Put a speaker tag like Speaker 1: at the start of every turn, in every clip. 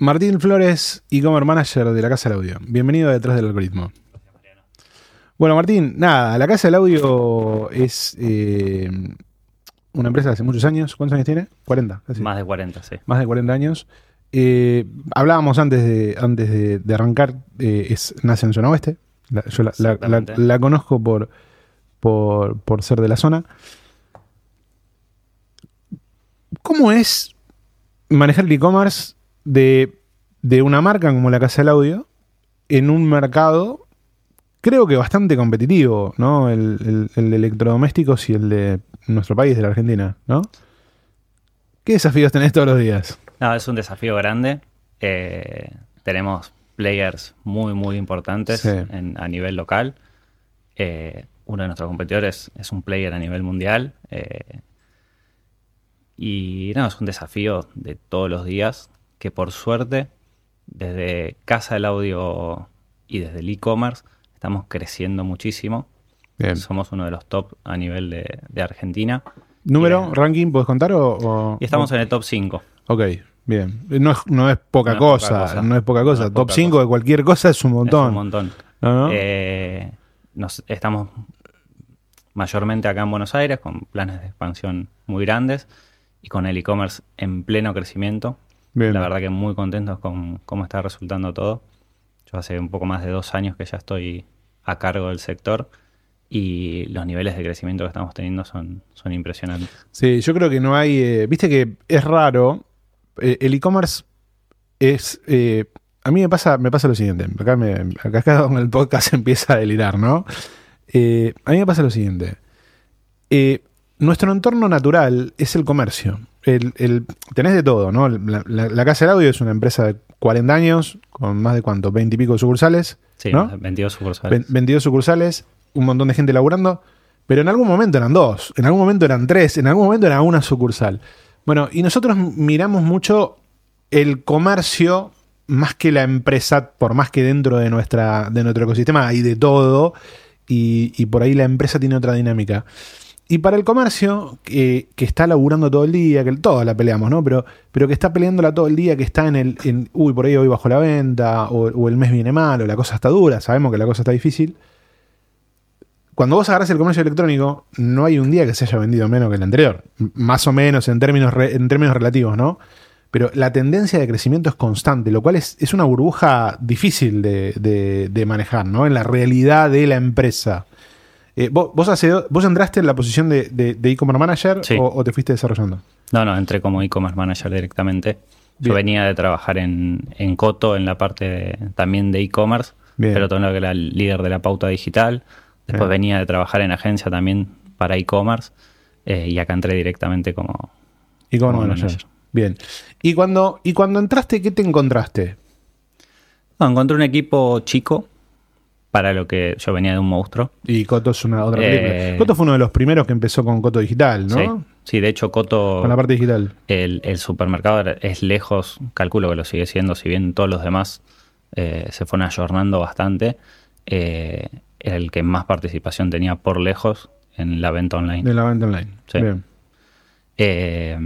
Speaker 1: Martín Flores, e-commerce manager de la Casa del Audio. Bienvenido a Detrás del Algoritmo. Bueno, Martín, nada, la Casa del Audio es eh, una empresa de hace muchos años. ¿Cuántos años tiene? 40. casi.
Speaker 2: Más de 40, sí.
Speaker 1: Más de 40 años. Eh, hablábamos antes de, antes de, de arrancar, eh, es, nace en zona oeste. La- yo la, la- la-
Speaker 2: Exactamente.
Speaker 1: la conozco por, por, por ser de la zona. ¿Cómo es manejar el e-commerce de, de una marca como la Casa del Audio en un mercado, creo que bastante competitivo, ¿no? El, el- el de electrodomésticos y el de nuestro país, de la Argentina, ¿no? ¿Qué desafíos tenés todos los días?
Speaker 2: No, es un desafío grande. Eh, tenemos players muy, muy importantes
Speaker 1: Sí.
Speaker 2: en- a nivel local. Eh, uno de nuestros competidores es un player a nivel mundial. eh, y no, es un desafío de todos los días que por suerte, desde Casa del Audio y desde el e-commerce, estamos creciendo muchísimo.
Speaker 1: Bien.
Speaker 2: Somos uno de los top a nivel de, de Argentina.
Speaker 1: ¿Número, ranking, puedes contar? O, o-
Speaker 2: Y estamos
Speaker 1: o-
Speaker 2: en el top 5.
Speaker 1: Ok, bien. No es, no es poca,
Speaker 2: No es poca
Speaker 1: cosa, no es poca cosa.
Speaker 2: No es
Speaker 1: Top
Speaker 2: poca
Speaker 1: 5
Speaker 2: cosa.
Speaker 1: de cualquier cosa es un montón.
Speaker 2: Es un montón.
Speaker 1: ¿No, no?
Speaker 2: Eh, nos, estamos mayormente acá en Buenos Aires con planes de expansión muy grandes y con el e-commerce en pleno crecimiento.
Speaker 1: Bien.
Speaker 2: La verdad que muy contentos con cómo está resultando todo. Yo hace un poco más de dos años que ya estoy a cargo del sector y los niveles de crecimiento que estamos teniendo son, son impresionantes.
Speaker 1: Sí, yo creo que no hay. eh, Viste que es raro. eh, el e-commerce es. eh, a mí me pasa, me pasa lo siguiente. Acá, me, acá, acá con el podcast empieza a delirar, ¿no? A mí me pasa lo siguiente. Nuestro entorno natural es el comercio. El, el- tenés de todo, ¿no? La, la- la Casa del Audio es una empresa de 40 años, con más de cuánto, 20 y pico de sucursales.
Speaker 2: Sí,
Speaker 1: ¿no?
Speaker 2: 22 sucursales.
Speaker 1: Ven- 22 sucursales, un montón de gente laburando, pero en algún momento eran dos, en algún momento eran tres, en algún momento era una sucursal. Bueno, y nosotros miramos mucho el comercio más que la empresa, por más que dentro de, nuestra, de nuestro ecosistema hay de todo, y, y por ahí la empresa tiene otra dinámica. Y para el comercio, que, que está laburando todo el día, que todos la peleamos, ¿no? Pero, pero que está peleándola todo el día, que está en el, en, uy, por ahí hoy bajo la venta, o, o el mes viene mal, o la cosa está dura, sabemos que la cosa está difícil. Cuando vos agarras el comercio electrónico, no hay un día que se haya vendido menos que el anterior. Más o menos en términos, re- en términos relativos, ¿no? Pero la tendencia de crecimiento es constante, lo cual es, es una burbuja difícil de, de- de manejar, ¿no? En la realidad de la empresa. Eh, vos, vos, hace vos entraste en la posición de de- de e-commerce manager
Speaker 2: Sí.
Speaker 1: o, o te fuiste desarrollando?
Speaker 2: No, no, entré como e-commerce manager directamente.
Speaker 1: Bien.
Speaker 2: Yo venía de trabajar en, en Coto, en la parte de- también de e-commerce, pero todo lo que era el líder de la pauta digital. Después
Speaker 1: Bien.
Speaker 2: venía de trabajar en agencia también para e-commerce eh, y acá entré directamente como...
Speaker 1: E-commerce manager. Bien. Y cuando, y cuando entraste, ¿qué te encontraste?
Speaker 2: No, encontré un equipo chico para lo que yo venía de un monstruo.
Speaker 1: Y Coto es una otra
Speaker 2: Eh,
Speaker 1: película. Coto fue uno de los primeros que empezó con Coto Digital, ¿no?
Speaker 2: Sí, sí, de hecho Coto,
Speaker 1: Con la parte digital.
Speaker 2: el, el supermercado es lejos, calculo que lo sigue siendo, si bien todos los demás eh, se fueron ayornando bastante, eh, era el que más participación tenía por lejos en la venta online.
Speaker 1: De la venta online.
Speaker 2: Sí.
Speaker 1: Bien.
Speaker 2: Eh,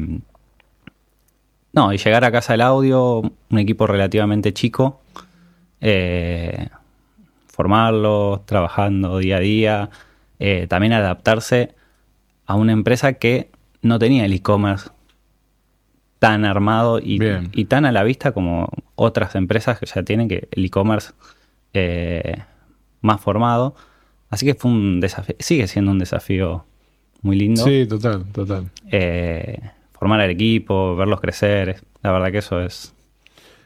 Speaker 2: no, y llegar a casa del audio, un equipo relativamente chico, eh, formarlo, trabajando día a día, eh, también adaptarse a una empresa que no tenía el e-commerce tan armado y, y tan a la vista como otras empresas que ya tienen que el e-commerce eh, más formado. Así que fue un desafío, sigue siendo un desafío muy lindo
Speaker 1: Sí, total, total.
Speaker 2: eh, formar al equipo, verlos crecer. La verdad que eso es,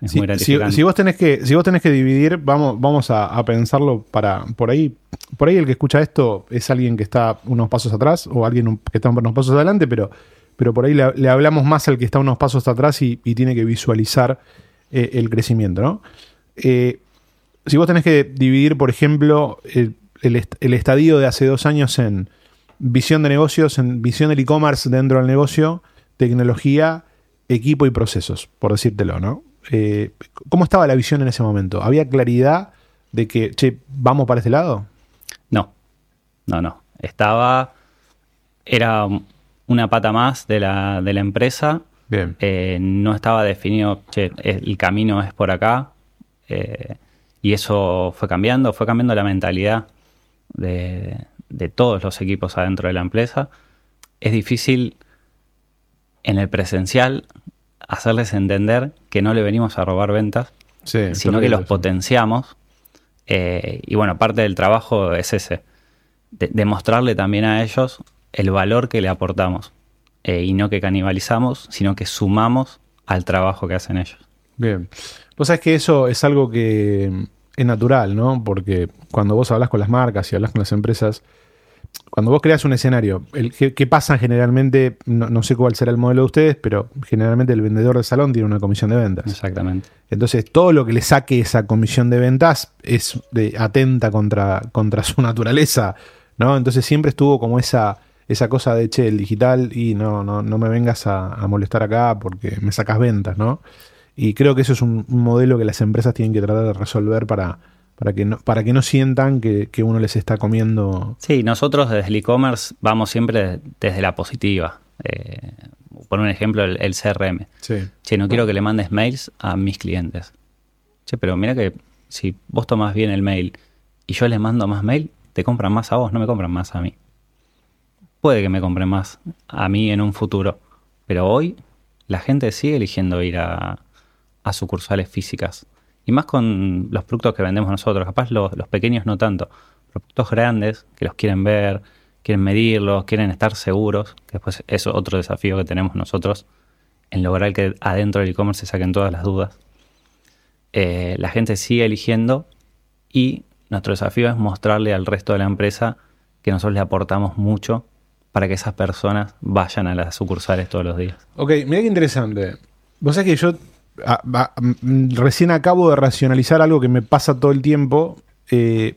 Speaker 2: es
Speaker 1: Si,
Speaker 2: muy
Speaker 1: si-
Speaker 2: gratificante.
Speaker 1: si vos tenés que, si vos tenés que dividir, vamos, vamos a, a pensarlo para. Por ahí, por ahí el que escucha esto es alguien que está unos pasos atrás, o alguien que está unos pasos adelante, pero, pero por ahí le, le hablamos más al que está unos pasos atrás y, y tiene que visualizar eh, el crecimiento, ¿no? Eh, si vos tenés que dividir, por ejemplo, el, el est- el estadio de hace dos años en visión de negocios, en visión del e-commerce dentro del negocio, tecnología, equipo y procesos, por decírtelo, ¿no? Eh, ¿Cómo estaba la visión en ese momento? ¿Había claridad de que, che, vamos para este lado?
Speaker 2: No, no, no. Estaba, era una pata más de la, de la empresa.
Speaker 1: Bien.
Speaker 2: Eh, no estaba definido, che, el camino es por acá. eh, y eso fue cambiando, fue cambiando la mentalidad de, de todos los equipos adentro de la empresa. Es difícil en el presencial hacerles entender que no le venimos a robar ventas,
Speaker 1: Sí,
Speaker 2: sino que los
Speaker 1: eso.
Speaker 2: potenciamos. Eh, y bueno, parte del trabajo es ese, de- demostrarle también a ellos el valor que le aportamos. Eh, y no que canibalizamos, sino que sumamos al trabajo que hacen ellos.
Speaker 1: Bien. Vos sabés que eso es algo que mm, es natural, ¿no? Porque cuando vos hablas con las marcas y hablas con las empresas, cuando vos creas un escenario, el, ¿qué, qué pasa generalmente? No, no sé cuál será el modelo de ustedes, pero generalmente el vendedor de salón tiene una comisión de ventas.
Speaker 2: Exactamente.
Speaker 1: Entonces, todo lo que le saque esa comisión de ventas es de, atenta contra, contra su naturaleza, ¿no? Entonces siempre estuvo como esa, esa cosa de, che, el digital y no, no, no me vengas a, a molestar acá porque me sacas ventas, ¿no? Y creo que eso es un, un modelo que las empresas tienen que tratar de resolver para, para, que, no, para que no sientan que, que uno les está comiendo.
Speaker 2: Sí, nosotros desde el e-commerce vamos siempre desde la positiva. Eh, por un ejemplo, el, el CRM.
Speaker 1: Sí.
Speaker 2: Che, no quiero que le mandes mails a mis clientes. Che, pero mira que si vos tomás bien el mail y yo les mando más mail, te compran más a vos, no me compran más a mí. Puede que me compren más a mí en un futuro, pero hoy la gente sigue eligiendo ir a, a sucursales físicas. Y más con los productos que vendemos nosotros, capaz los, los pequeños no tanto, productos grandes que los quieren ver, quieren medirlos, quieren estar seguros, que después es otro desafío que tenemos nosotros en lograr que adentro del e-commerce se saquen todas las dudas. Eh, la gente sigue eligiendo y nuestro desafío es mostrarle al resto de la empresa que nosotros le aportamos mucho para que esas personas vayan a las sucursales todos los días.
Speaker 1: Ok, mira qué interesante. Vos sabés que yo mm, recién acabo de racionalizar algo que me pasa todo el tiempo. Eh,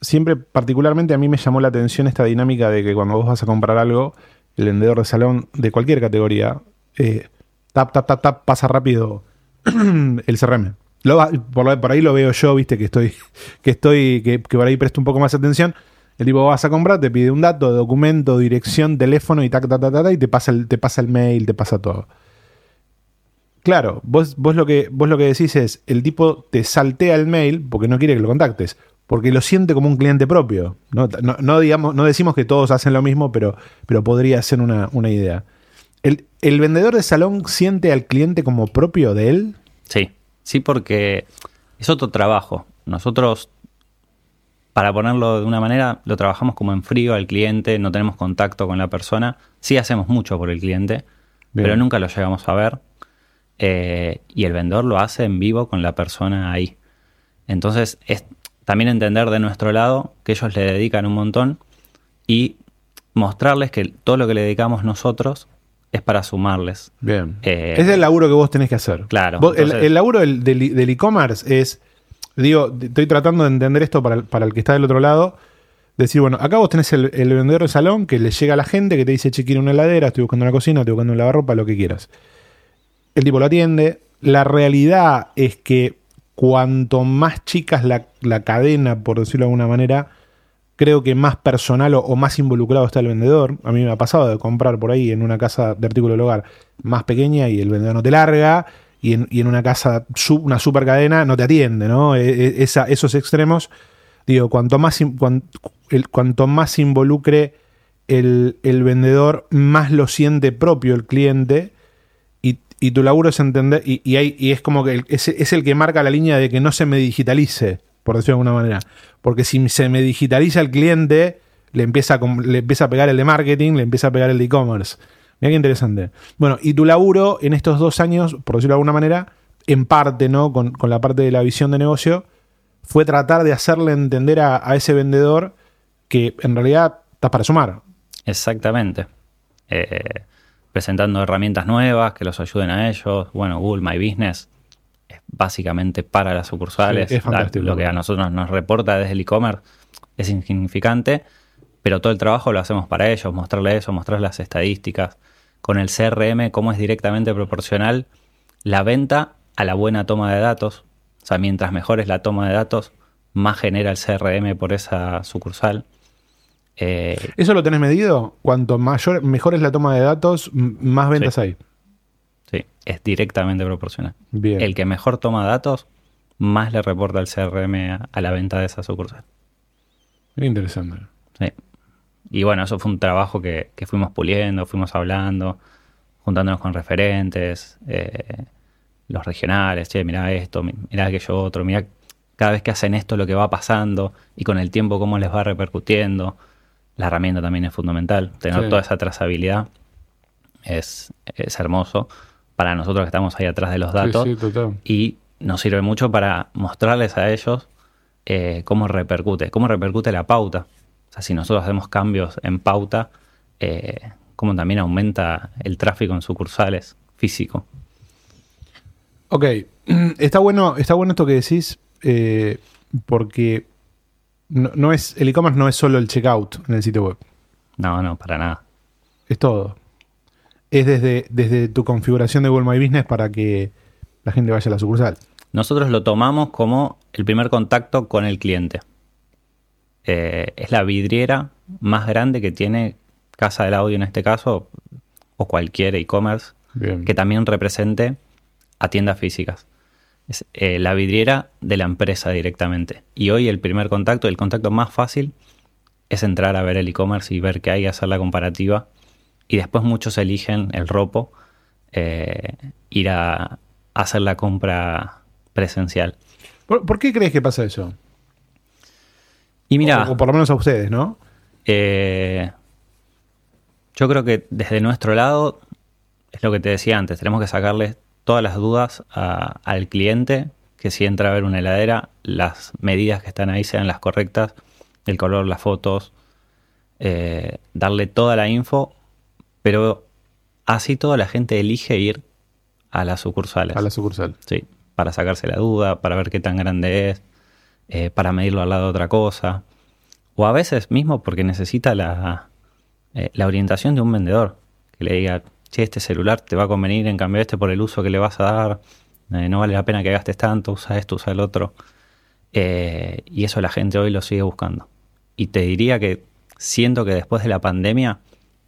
Speaker 1: siempre, particularmente, a mí me llamó la atención esta dinámica de que cuando vos vas a comprar algo, el vendedor de salón de cualquier categoría, eh, tap, tap, tap, tap, pasa rápido el CRM. Lo por, ahí lo veo yo, viste, que estoy, que estoy, que, que por ahí presto un poco más atención. El tipo vas a comprar, te pide un dato, documento, dirección, teléfono y tac, tac, tac, tac, y te pasa el, te pasa el mail, te pasa todo. Claro, vos, vos, lo que, vos lo que decís es, el tipo te saltea el mail porque no quiere que lo contactes, porque lo siente como un cliente propio. No, no, no digamos, no decimos que todos hacen lo mismo, pero, pero podría ser una, una idea. El, ¿El vendedor de salón siente al cliente como propio de él?
Speaker 2: Sí, sí, porque es otro trabajo. Nosotros, para ponerlo de una manera, lo trabajamos como en frío al cliente, no tenemos contacto con la persona. Sí hacemos mucho por el cliente,
Speaker 1: Bien.
Speaker 2: pero nunca lo llegamos a ver. Eh, y el vendedor lo hace en vivo con la persona ahí. Entonces, es también entender de nuestro lado que ellos le dedican un montón y mostrarles que todo lo que le dedicamos nosotros es para sumarles.
Speaker 1: Bien.
Speaker 2: Eh,
Speaker 1: es el laburo que vos tenés que hacer.
Speaker 2: Claro,
Speaker 1: Vos- el,
Speaker 2: entonces-
Speaker 1: el laburo del del- del e-commerce es, digo, estoy tratando de entender esto para el, para el que está del otro lado. Decir, bueno, acá vos tenés el, el vendedor de salón que le llega a la gente que te dice, che, quiero una heladera, estoy buscando una cocina, estoy buscando un lavarropa, lo que quieras. El tipo lo atiende. La realidad es que cuanto más chica es la, la cadena, por decirlo de alguna manera, creo que más personal o, más involucrado está el vendedor. A mí me ha pasado de comprar por ahí en una casa de artículo del hogar más pequeña y el vendedor no te larga. Y en, y en una casa, su- una super cadena, no te atiende, ¿no? E- e- esos extremos, digo, cuanto más, cuan- el- cuanto más involucre el, el vendedor, más lo siente propio el cliente. Y, tu laburo es entender, y, y, hay- y es como que es, el que marca la línea de que no se me digitalice, por decirlo de alguna manera. Porque si se me digitaliza el cliente, le empieza, a, le empieza a pegar el de marketing, le empieza a pegar el de e-commerce. Mira qué interesante. Bueno, y tu laburo en estos dos años, por decirlo de alguna manera, en parte, ¿no? Con, con la parte de la visión de negocio, fue tratar de hacerle entender a, a ese vendedor que en realidad estás para sumar.
Speaker 2: Exactamente. Eh, presentando herramientas nuevas que los ayuden a ellos. Bueno, Google My Business es básicamente para las sucursales.
Speaker 1: Sí, es fantástico.
Speaker 2: Lo que a nosotros nos reporta desde el e-commerce es insignificante, pero todo el trabajo lo hacemos para ellos, mostrarles eso, mostrarles las estadísticas. Con el CRM, cómo es directamente proporcional la venta a la buena toma de datos. O sea, mientras mejor es la toma de datos, más genera el CRM por esa sucursal. Eh,
Speaker 1: ¿Eso lo tenés medido? Cuanto mayor, mejor es la toma de datos, más ventas
Speaker 2: Sí.
Speaker 1: hay.
Speaker 2: sí, es directamente proporcional.
Speaker 1: Bien.
Speaker 2: El que mejor toma datos, más le reporta el CRM a, a la venta de esa sucursal.
Speaker 1: Bien interesante.
Speaker 2: Sí. Y bueno, eso fue un trabajo que, que fuimos puliendo, fuimos hablando, juntándonos con referentes, eh, los regionales, che, mirá esto, mi- mirá aquello otro, mirá cada vez que hacen esto lo que va pasando y con el tiempo cómo les va repercutiendo. La herramienta también es fundamental, tener
Speaker 1: Sí.
Speaker 2: toda esa trazabilidad es, es hermoso para nosotros que estamos ahí atrás de los datos
Speaker 1: Sí, sí, total.
Speaker 2: y nos sirve mucho para mostrarles a ellos eh, cómo repercute, cómo repercute la pauta. O sea, si nosotros hacemos cambios en pauta, eh, cómo también aumenta el tráfico en sucursales físico.
Speaker 1: Ok, está bueno, está bueno esto que decís, eh, porque no, no es, el e-commerce no es solo el checkout en el sitio web,
Speaker 2: No, no, para nada.
Speaker 1: es todo. Es desde, desde tu configuración de Google My Business para que la gente vaya a la sucursal.
Speaker 2: Nosotros lo tomamos como el primer contacto con el cliente. Eh, es la vidriera más grande que tiene Casa del Audio en este caso, o cualquier e-commerce que también represente a tiendas físicas. Es eh, la vidriera de la empresa directamente. Y hoy el primer contacto, el contacto más fácil, es entrar a ver el e-commerce y ver qué hay, hacer la comparativa. Y después muchos eligen el ropo, eh, ir a hacer la compra presencial.
Speaker 1: ¿Por, por qué crees que pasa eso?
Speaker 2: Y mira,
Speaker 1: O, o por lo menos a ustedes, ¿no?
Speaker 2: Eh, yo creo que desde nuestro lado, es lo que te decía antes, tenemos que sacarle todas las dudas a- al cliente, que si entra a ver una heladera, las medidas que están ahí sean las correctas, el color, las fotos, eh, darle toda la info, pero así toda la gente elige ir a las sucursales.
Speaker 1: A la sucursal.
Speaker 2: Sí, para sacarse la duda, para ver qué tan grande es, eh, para medirlo al lado de otra cosa. O a veces mismo porque necesita la, eh, la orientación de un vendedor. Que le diga, che, este celular te va a convenir en cambio este por el uso que le vas a dar. eh, no vale la pena que gastes tanto, usa esto, usa el otro. Eh, y eso la gente hoy lo sigue buscando. Y te diría que siento que después de la pandemia,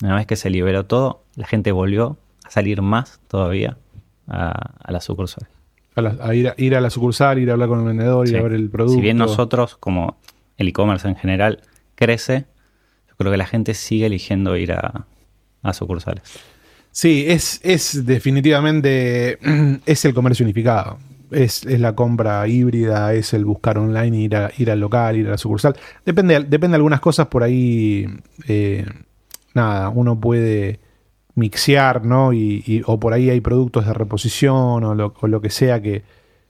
Speaker 2: una vez que se liberó todo, la gente volvió a salir más todavía a, a las sucursales.
Speaker 1: A, la- a ir, a, ir a la sucursal, ir a hablar con el vendedor, ir
Speaker 2: Sí.
Speaker 1: a ver el producto.
Speaker 2: Si bien nosotros, como el e-commerce en general, crece, yo creo que la gente sigue eligiendo ir a, a sucursales.
Speaker 1: Sí, es, es definitivamente es el comercio unificado. Es, es la compra híbrida, es el buscar online, ir, a, ir al local, ir a la sucursal. Depende, depende de algunas cosas por ahí. eh, nada, uno puede mixear, ¿no? Y, y- o por ahí hay productos de reposición o lo, o lo que sea que, que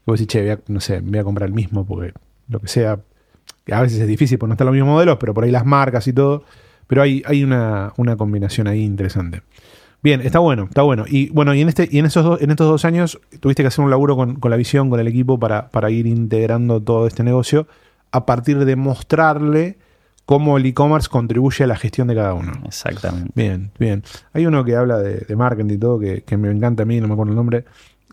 Speaker 1: vos decís, che, voy a- no sé, voy a comprar el mismo porque lo que sea. a veces es difícil porque no están los mismos modelos, pero por ahí las marcas y todo. Pero hay, hay una, una combinación ahí interesante. Bien, está bueno, está bueno. Y bueno, y en este, y en esos dos, en estos dos años tuviste que hacer un laburo con, con la visión, con el equipo, para, para ir integrando todo este negocio a partir de mostrarle cómo el e-commerce contribuye a la gestión de cada uno.
Speaker 2: Exactamente.
Speaker 1: Bien, bien. Hay uno que habla de, de marketing y todo, que, que me encanta a mí, no me acuerdo el nombre,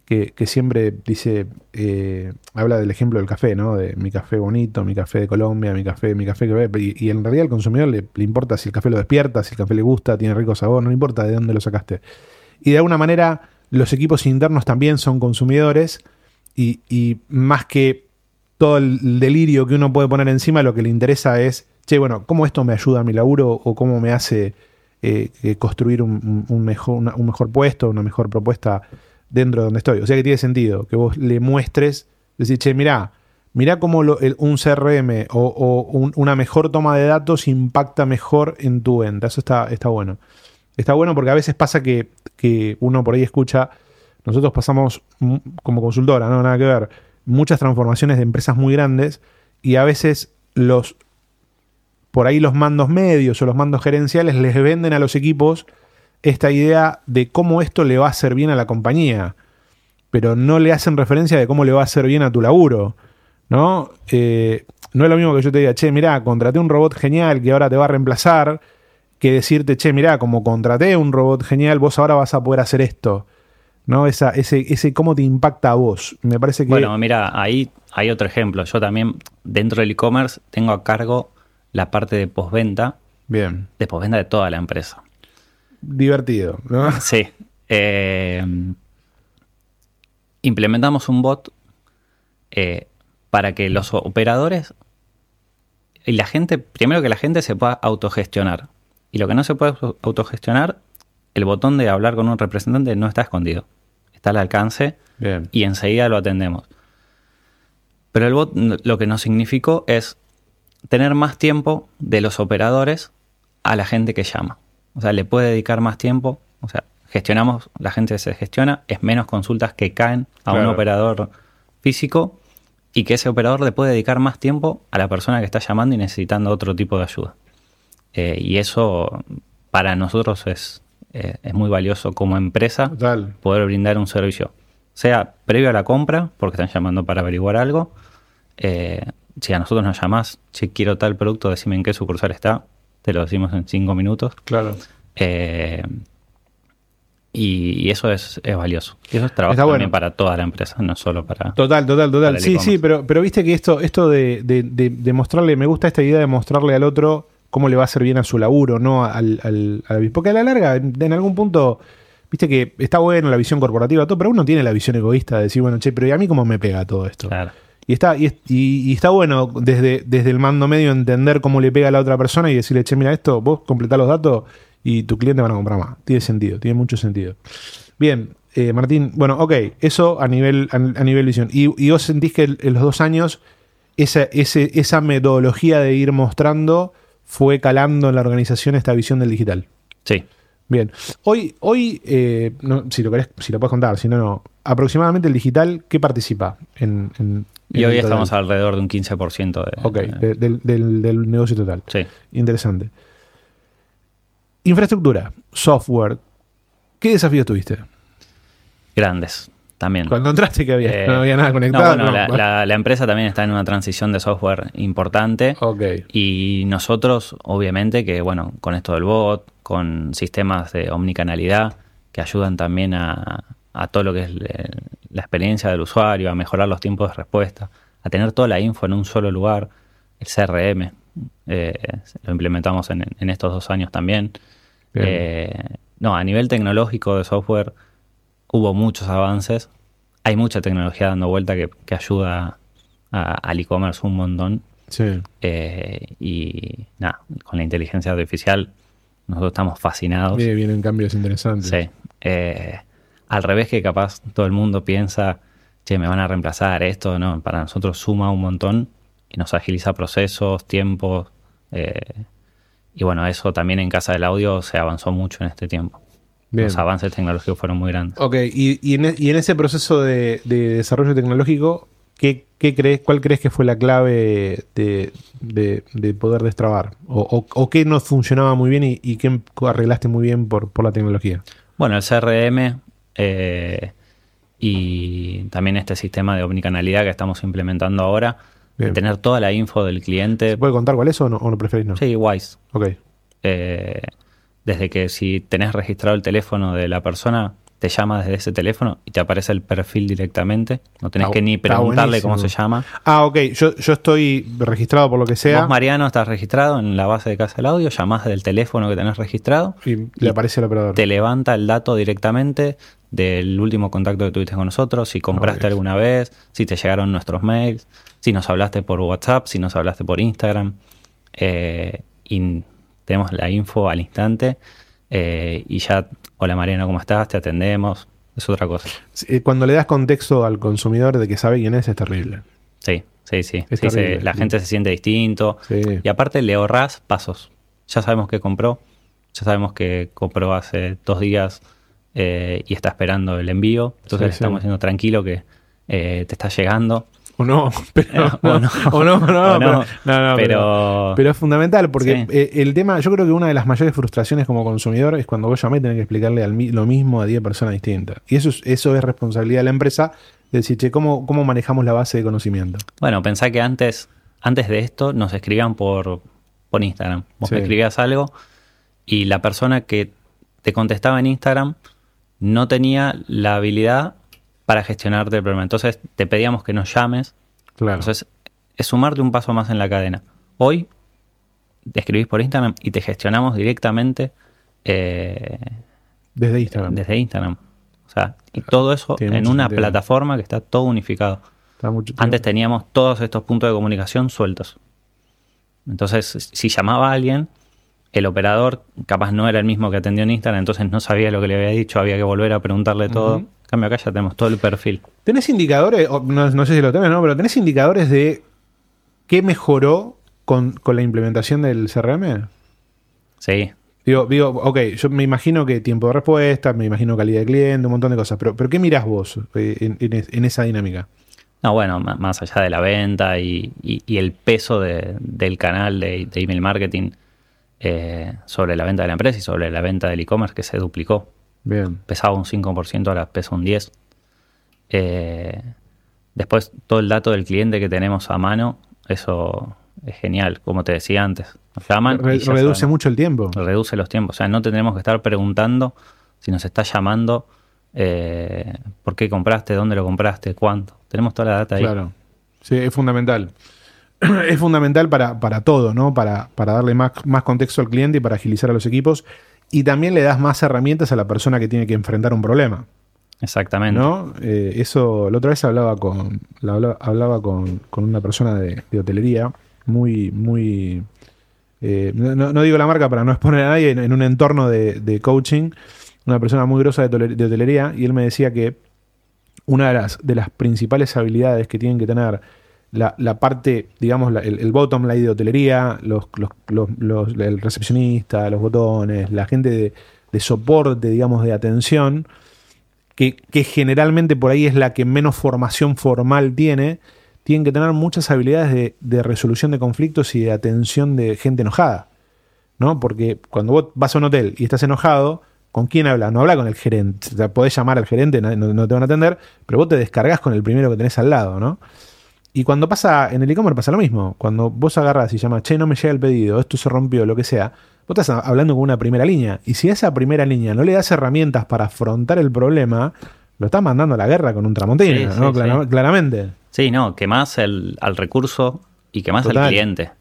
Speaker 1: que, siempre dice, eh, habla del ejemplo del café, ¿no? De mi café bonito, mi café de Colombia, mi café, mi café que. Y, y en realidad al consumidor le, importa si el café lo despierta, si el café le gusta, tiene rico sabor, no le importa de dónde lo sacaste. Y de alguna manera los equipos internos también son consumidores y, más que todo el delirio que uno puede poner encima, lo que le interesa es, che, bueno, ¿cómo esto me ayuda a mi laburo o cómo me hace eh, construir un, mejor, un mejor puesto, una mejor propuesta dentro de donde estoy? O sea que tiene sentido que vos le muestres, decir, che, mirá, mirá cómo lo- un CRM o, o un- una mejor toma de datos impacta mejor en tu venta. Eso está, está bueno. Está bueno porque a veces pasa que, que uno por ahí escucha, nosotros pasamos como consultora, no nada que ver, muchas transformaciones de empresas muy grandes y a veces los por ahí los mandos medios o los mandos gerenciales les venden a los equipos esta idea de cómo esto le va a hacer bien a la compañía, pero no le hacen referencia de cómo le va a hacer bien a tu laburo, ¿no? Eh, no es lo mismo que yo te diga, che, mirá, contraté un robot genial que ahora te va a reemplazar, que decirte, che, mirá, como contraté un robot genial, vos ahora vas a poder hacer esto. ¿No? Esa, ese, ese cómo te impacta a vos. Me parece que.
Speaker 2: Bueno, mira, ahí hay otro ejemplo. Yo también, dentro del e-commerce, tengo a cargo la parte de postventa.
Speaker 1: Bien.
Speaker 2: De postventa de toda la empresa.
Speaker 1: Divertido, ¿no?
Speaker 2: Sí. Eh, implementamos un bot eh, para que los operadores y la gente, primero que la gente se pueda autogestionar. Y lo que no se puede autogestionar, el botón de hablar con un representante no está escondido. Está al alcance
Speaker 1: Bien.
Speaker 2: y enseguida lo atendemos. Pero el bot lo que nos significó es tener más tiempo de los operadores a la gente que llama. O sea, le puede dedicar más tiempo. O sea, gestionamos, la gente se gestiona, es menos consultas que caen a un operador físico y que ese operador le puede dedicar más tiempo a la persona que está llamando y necesitando otro tipo de ayuda. Eh, y eso para nosotros es, eh, es muy valioso como empresa
Speaker 1: Total.
Speaker 2: poder brindar un servicio, sea previo a la compra, porque están llamando para averiguar algo. eh, si a nosotros nos llamás, si quiero tal producto, decime en qué sucursal está, te lo decimos en cinco minutos.
Speaker 1: Claro.
Speaker 2: Eh, y, y eso es, es valioso. Y eso es trabajo
Speaker 1: Está
Speaker 2: también
Speaker 1: bueno.
Speaker 2: para toda la empresa, no solo para...
Speaker 1: Total, total, total. Sí, sí, pero, pero viste que esto, esto de, de- de- de mostrarle, me gusta esta idea de mostrarle al otro cómo le va a hacer bien a su laburo, ¿no? Al, al- al- porque a la larga, en, en algún punto, viste que está bueno la visión corporativa, todo, pero uno tiene la visión egoísta de decir, bueno, che, pero ¿y a mí cómo me pega todo esto?
Speaker 2: Claro.
Speaker 1: Y está, y, es- y- y está bueno desde, desde el mando medio entender cómo le pega a la otra persona y decirle, che, mira esto, vos completá los datos y tu cliente van a comprar más. Tiene sentido, tiene mucho sentido. Bien, eh, Martín, bueno, ok, eso a nivel, a, a nivel visión. Y, y vos sentís que en los dos años esa, ese- esa metodología de ir mostrando fue calando en la organización esta visión del digital.
Speaker 2: Sí.
Speaker 1: Bien. Hoy, hoy eh, no, si lo querés, si lo puedes contar, si no, no. Aproximadamente el digital, ¿qué participa en, en-
Speaker 2: Y hoy
Speaker 1: el total?
Speaker 2: estamos alrededor de un 15% de...
Speaker 1: De- del, del- del negocio total.
Speaker 2: Sí.
Speaker 1: Interesante. Infraestructura, software. ¿Qué desafíos tuviste?
Speaker 2: Grandes también.
Speaker 1: Cuando entraste que había,
Speaker 2: Eh,
Speaker 1: no había nada
Speaker 2: No,
Speaker 1: conectado.
Speaker 2: bueno,
Speaker 1: no.
Speaker 2: la, la- la empresa también está en una transición de software importante.
Speaker 1: Ok,
Speaker 2: Y nosotros, obviamente, que bueno, con esto del bot, con sistemas de omnicanalidad que ayudan también a, a todo lo que es le- la experiencia del usuario, a mejorar los tiempos de respuesta, a tener toda la info en un solo lugar, el CRM, eh, lo implementamos en, en estos dos años también. Eh, no, a nivel tecnológico de software hubo muchos avances. Hay mucha tecnología dando vuelta que, que ayuda a- al e-commerce un montón.
Speaker 1: sí.
Speaker 2: Eh, y nada, con la inteligencia artificial nosotros estamos fascinados.
Speaker 1: Viene- Vienen cambios interesantes.
Speaker 2: Sí. Eh, al revés que capaz todo el mundo piensa, che, me van a reemplazar esto, no, para nosotros suma un montón y nos agiliza procesos, tiempos. eh, y bueno, eso también en Casa del Audio se avanzó mucho en este tiempo.
Speaker 1: Bien.
Speaker 2: Los avances tecnológicos fueron muy grandes.
Speaker 1: Ok, y, y en, e- y en ese proceso de, de desarrollo tecnológico, ¿qué, qué crees, ¿cuál crees que fue la clave de, de- de poder destrabar? O, o- o qué no funcionaba muy bien y, y qué arreglaste muy bien por, por la tecnología?
Speaker 2: Bueno, el CRM eh, y también este sistema de omnicanalidad que estamos implementando ahora, de tener toda la info del cliente.
Speaker 1: ¿Se puede contar cuál es o no, o no preferís no?
Speaker 2: Sí, Wise.
Speaker 1: Ok,
Speaker 2: Eh, desde que si tenés registrado el teléfono de la persona, te llama desde ese teléfono y te aparece el perfil directamente. No tenés que ni preguntarle cómo se llama.
Speaker 1: Ah, ok, yo, yo estoy registrado por lo que sea
Speaker 2: Vos, Mariano, estás registrado en la base de Casa del Audio, llamás del teléfono que tenés registrado,
Speaker 1: y le aparece el operador.
Speaker 2: te levanta el dato directamente del último contacto que tuviste con nosotros, si compraste alguna vez, si te llegaron nuestros mails, si nos hablaste por WhatsApp, si nos hablaste por Instagram. eh, y tenemos la info al instante eh, y ya, hola Mariano, ¿cómo estás? Te atendemos. Es otra cosa.
Speaker 1: Eh, Cuando le das contexto al consumidor de que sabe quién es, es terrible.
Speaker 2: Sí, sí, sí. Se- la gente se siente distinto.
Speaker 1: Sí.
Speaker 2: Y aparte le ahorrás pasos. Ya sabemos que compró. Ya sabemos que compró hace dos días eh, y está esperando el envío. Entonces
Speaker 1: Sí, sí.
Speaker 2: estamos diciendo tranquilo que eh, te está llegando.
Speaker 1: O no, pero,
Speaker 2: o no.
Speaker 1: o no, o no,
Speaker 2: O
Speaker 1: pero,
Speaker 2: no, pero-
Speaker 1: pero es fundamental porque
Speaker 2: Sí.
Speaker 1: eh, el tema, yo creo que una de las mayores frustraciones como consumidor es cuando vos llamás y tenés que explicarle al lo mismo a 10 personas distintas. Y eso es, eso es responsabilidad de la empresa de decir, che, ¿cómo, ¿cómo manejamos la base de conocimiento?
Speaker 2: Bueno, pensá que antes, antes de esto nos escribían por, por Instagram. Vos me escribías algo y la persona que te contestaba en Instagram no tenía la habilidad para gestionarte el problema. Entonces te pedíamos que nos llames.
Speaker 1: Claro.
Speaker 2: Entonces es sumarte un paso más en la cadena. Hoy te escribís por Instagram y te gestionamos directamente eh,
Speaker 1: Desde Instagram.
Speaker 2: desde Instagram. O sea, y todo eso
Speaker 1: Tiene
Speaker 2: en una
Speaker 1: sentido.
Speaker 2: plataforma que está todo unificado.
Speaker 1: Está mucho
Speaker 2: Antes teníamos todos estos puntos de comunicación sueltos. Entonces, si llamaba a alguien, el operador capaz no era el mismo que atendió en Instagram, entonces no sabía lo que le había dicho, había que volver a preguntarle todo. En cambio, acá ya tenemos todo el perfil.
Speaker 1: ¿Tenés indicadores, o no, no sé si lo tenés, ¿no? Pero ¿tenés indicadores de qué mejoró con, con la implementación del CRM?
Speaker 2: Sí,
Speaker 1: Digo, digo, ok, yo me imagino que tiempo de respuesta, me imagino calidad de cliente, un montón de cosas, pero, pero ¿qué mirás vos eh, en, en es- en esa dinámica?
Speaker 2: No, bueno, más allá de la venta y, y- y el peso de- del canal de, de email marketing eh, sobre la venta de la empresa y sobre la venta del e-commerce que se duplicó.
Speaker 1: Bien.
Speaker 2: Pesaba un 5%, ahora pesa un 10%. Eh, después, todo el dato del cliente que tenemos a mano, eso es genial, como te decía antes. Nos llaman
Speaker 1: Re- reduce mucho el tiempo.
Speaker 2: reduce los tiempos. O sea, no tendremos que estar preguntando si nos está llamando eh, por qué compraste, dónde lo compraste, cuánto. Tenemos toda la data ahí.
Speaker 1: Claro. Sí, es fundamental. es fundamental para, para todo, ¿no? Para, para darle más, más contexto al cliente y para agilizar a los equipos. Y también le das más herramientas a la persona que tiene que enfrentar un problema.
Speaker 2: Exactamente.
Speaker 1: ¿No? Eh, eso, la otra vez hablaba con, la habla- hablaba con, con una persona de, de hotelería, muy, muy. eh, no, no- digo la marca para no exponer a nadie, en, en un entorno de, de coaching, una persona muy grosa de, de hotelería, y él me decía que una de las, de las principales habilidades que tienen que tener la, la parte, digamos, la- el, el bottom line de hotelería, los, los- los- los- el recepcionista, los botones, la gente de, de soporte, digamos, de atención, que, que generalmente por ahí es la que menos formación formal tiene, tienen que tener muchas habilidades de, de resolución de conflictos y de atención de gente enojada. ¿no? Porque cuando vos vas a un hotel y estás enojado, ¿con quién hablas? No habla con el gerente. O sea, podés llamar al gerente, no, no te van a atender, pero vos te descargas con el primero que tenés al lado, ¿no? Y cuando pasa en el e-commerce pasa lo mismo. Cuando vos agarras y llamas, che, no me llega el pedido, esto se rompió, lo que sea, vos estás hablando con una primera línea. Y si a esa primera línea no le das herramientas para afrontar el problema, lo estás mandando a la guerra con un tramontina,
Speaker 2: Sí,
Speaker 1: ¿no?
Speaker 2: sí,
Speaker 1: Clara-
Speaker 2: sí.
Speaker 1: Claramente.
Speaker 2: Sí, no, que más el, al recurso y que más
Speaker 1: Total.
Speaker 2: al cliente.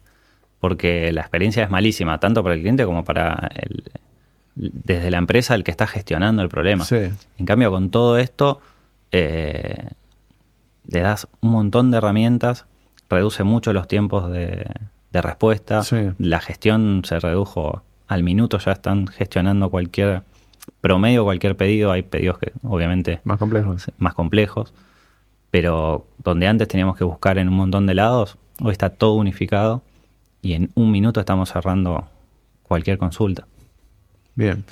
Speaker 2: Porque la experiencia es malísima, tanto para el cliente como para el, desde la empresa el que está gestionando el problema.
Speaker 1: Sí.
Speaker 2: En cambio, con todo esto, eh, le das un montón de herramientas, reduce mucho los tiempos de, de respuesta,
Speaker 1: Sí.
Speaker 2: la gestión se redujo al minuto, ya están gestionando cualquier promedio, cualquier pedido, hay pedidos que obviamente
Speaker 1: Más complejo.
Speaker 2: más complejos, pero donde antes teníamos que buscar en un montón de lados, hoy está todo unificado y en un minuto estamos cerrando cualquier consulta.
Speaker 1: Bien.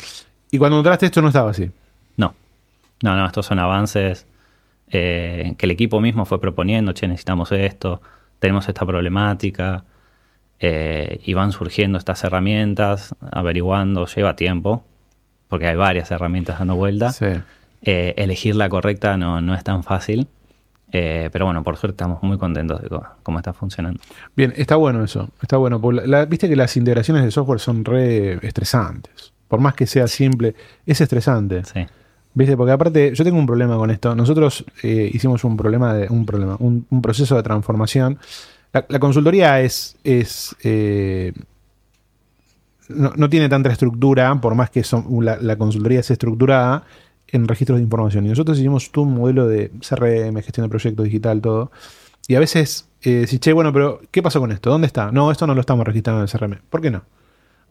Speaker 1: Y cuando entraste esto no estaba así.
Speaker 2: No, no, no, estos son avances eh, que el equipo mismo fue proponiendo, che, necesitamos esto, tenemos esta problemática, eh, y van surgiendo estas herramientas, averiguando, lleva tiempo, porque hay varias herramientas dando vuelta.
Speaker 1: Sí.
Speaker 2: Eh, elegir la correcta no, no es tan fácil, eh, pero bueno, por suerte estamos muy contentos de cómo está funcionando.
Speaker 1: Bien, está bueno eso. Está bueno. porque la- Viste que las integraciones de software son re estresantes. Por más que sea simple, es estresante.
Speaker 2: Sí,
Speaker 1: ¿Viste? Porque aparte, yo tengo un problema con esto. Nosotros eh, hicimos un problema de. un problema, un, proceso de transformación. La, consultoría es. eh, no, tiene tanta estructura, por más que la consultoría es estructurada en registros de información. Y nosotros hicimos todo un modelo de CRM, gestión de proyectos digital, todo. Y a veces eh, decís, che, bueno, pero ¿qué pasó con esto? ¿Dónde está? No, esto no lo estamos registrando en el CRM. ¿Por qué no?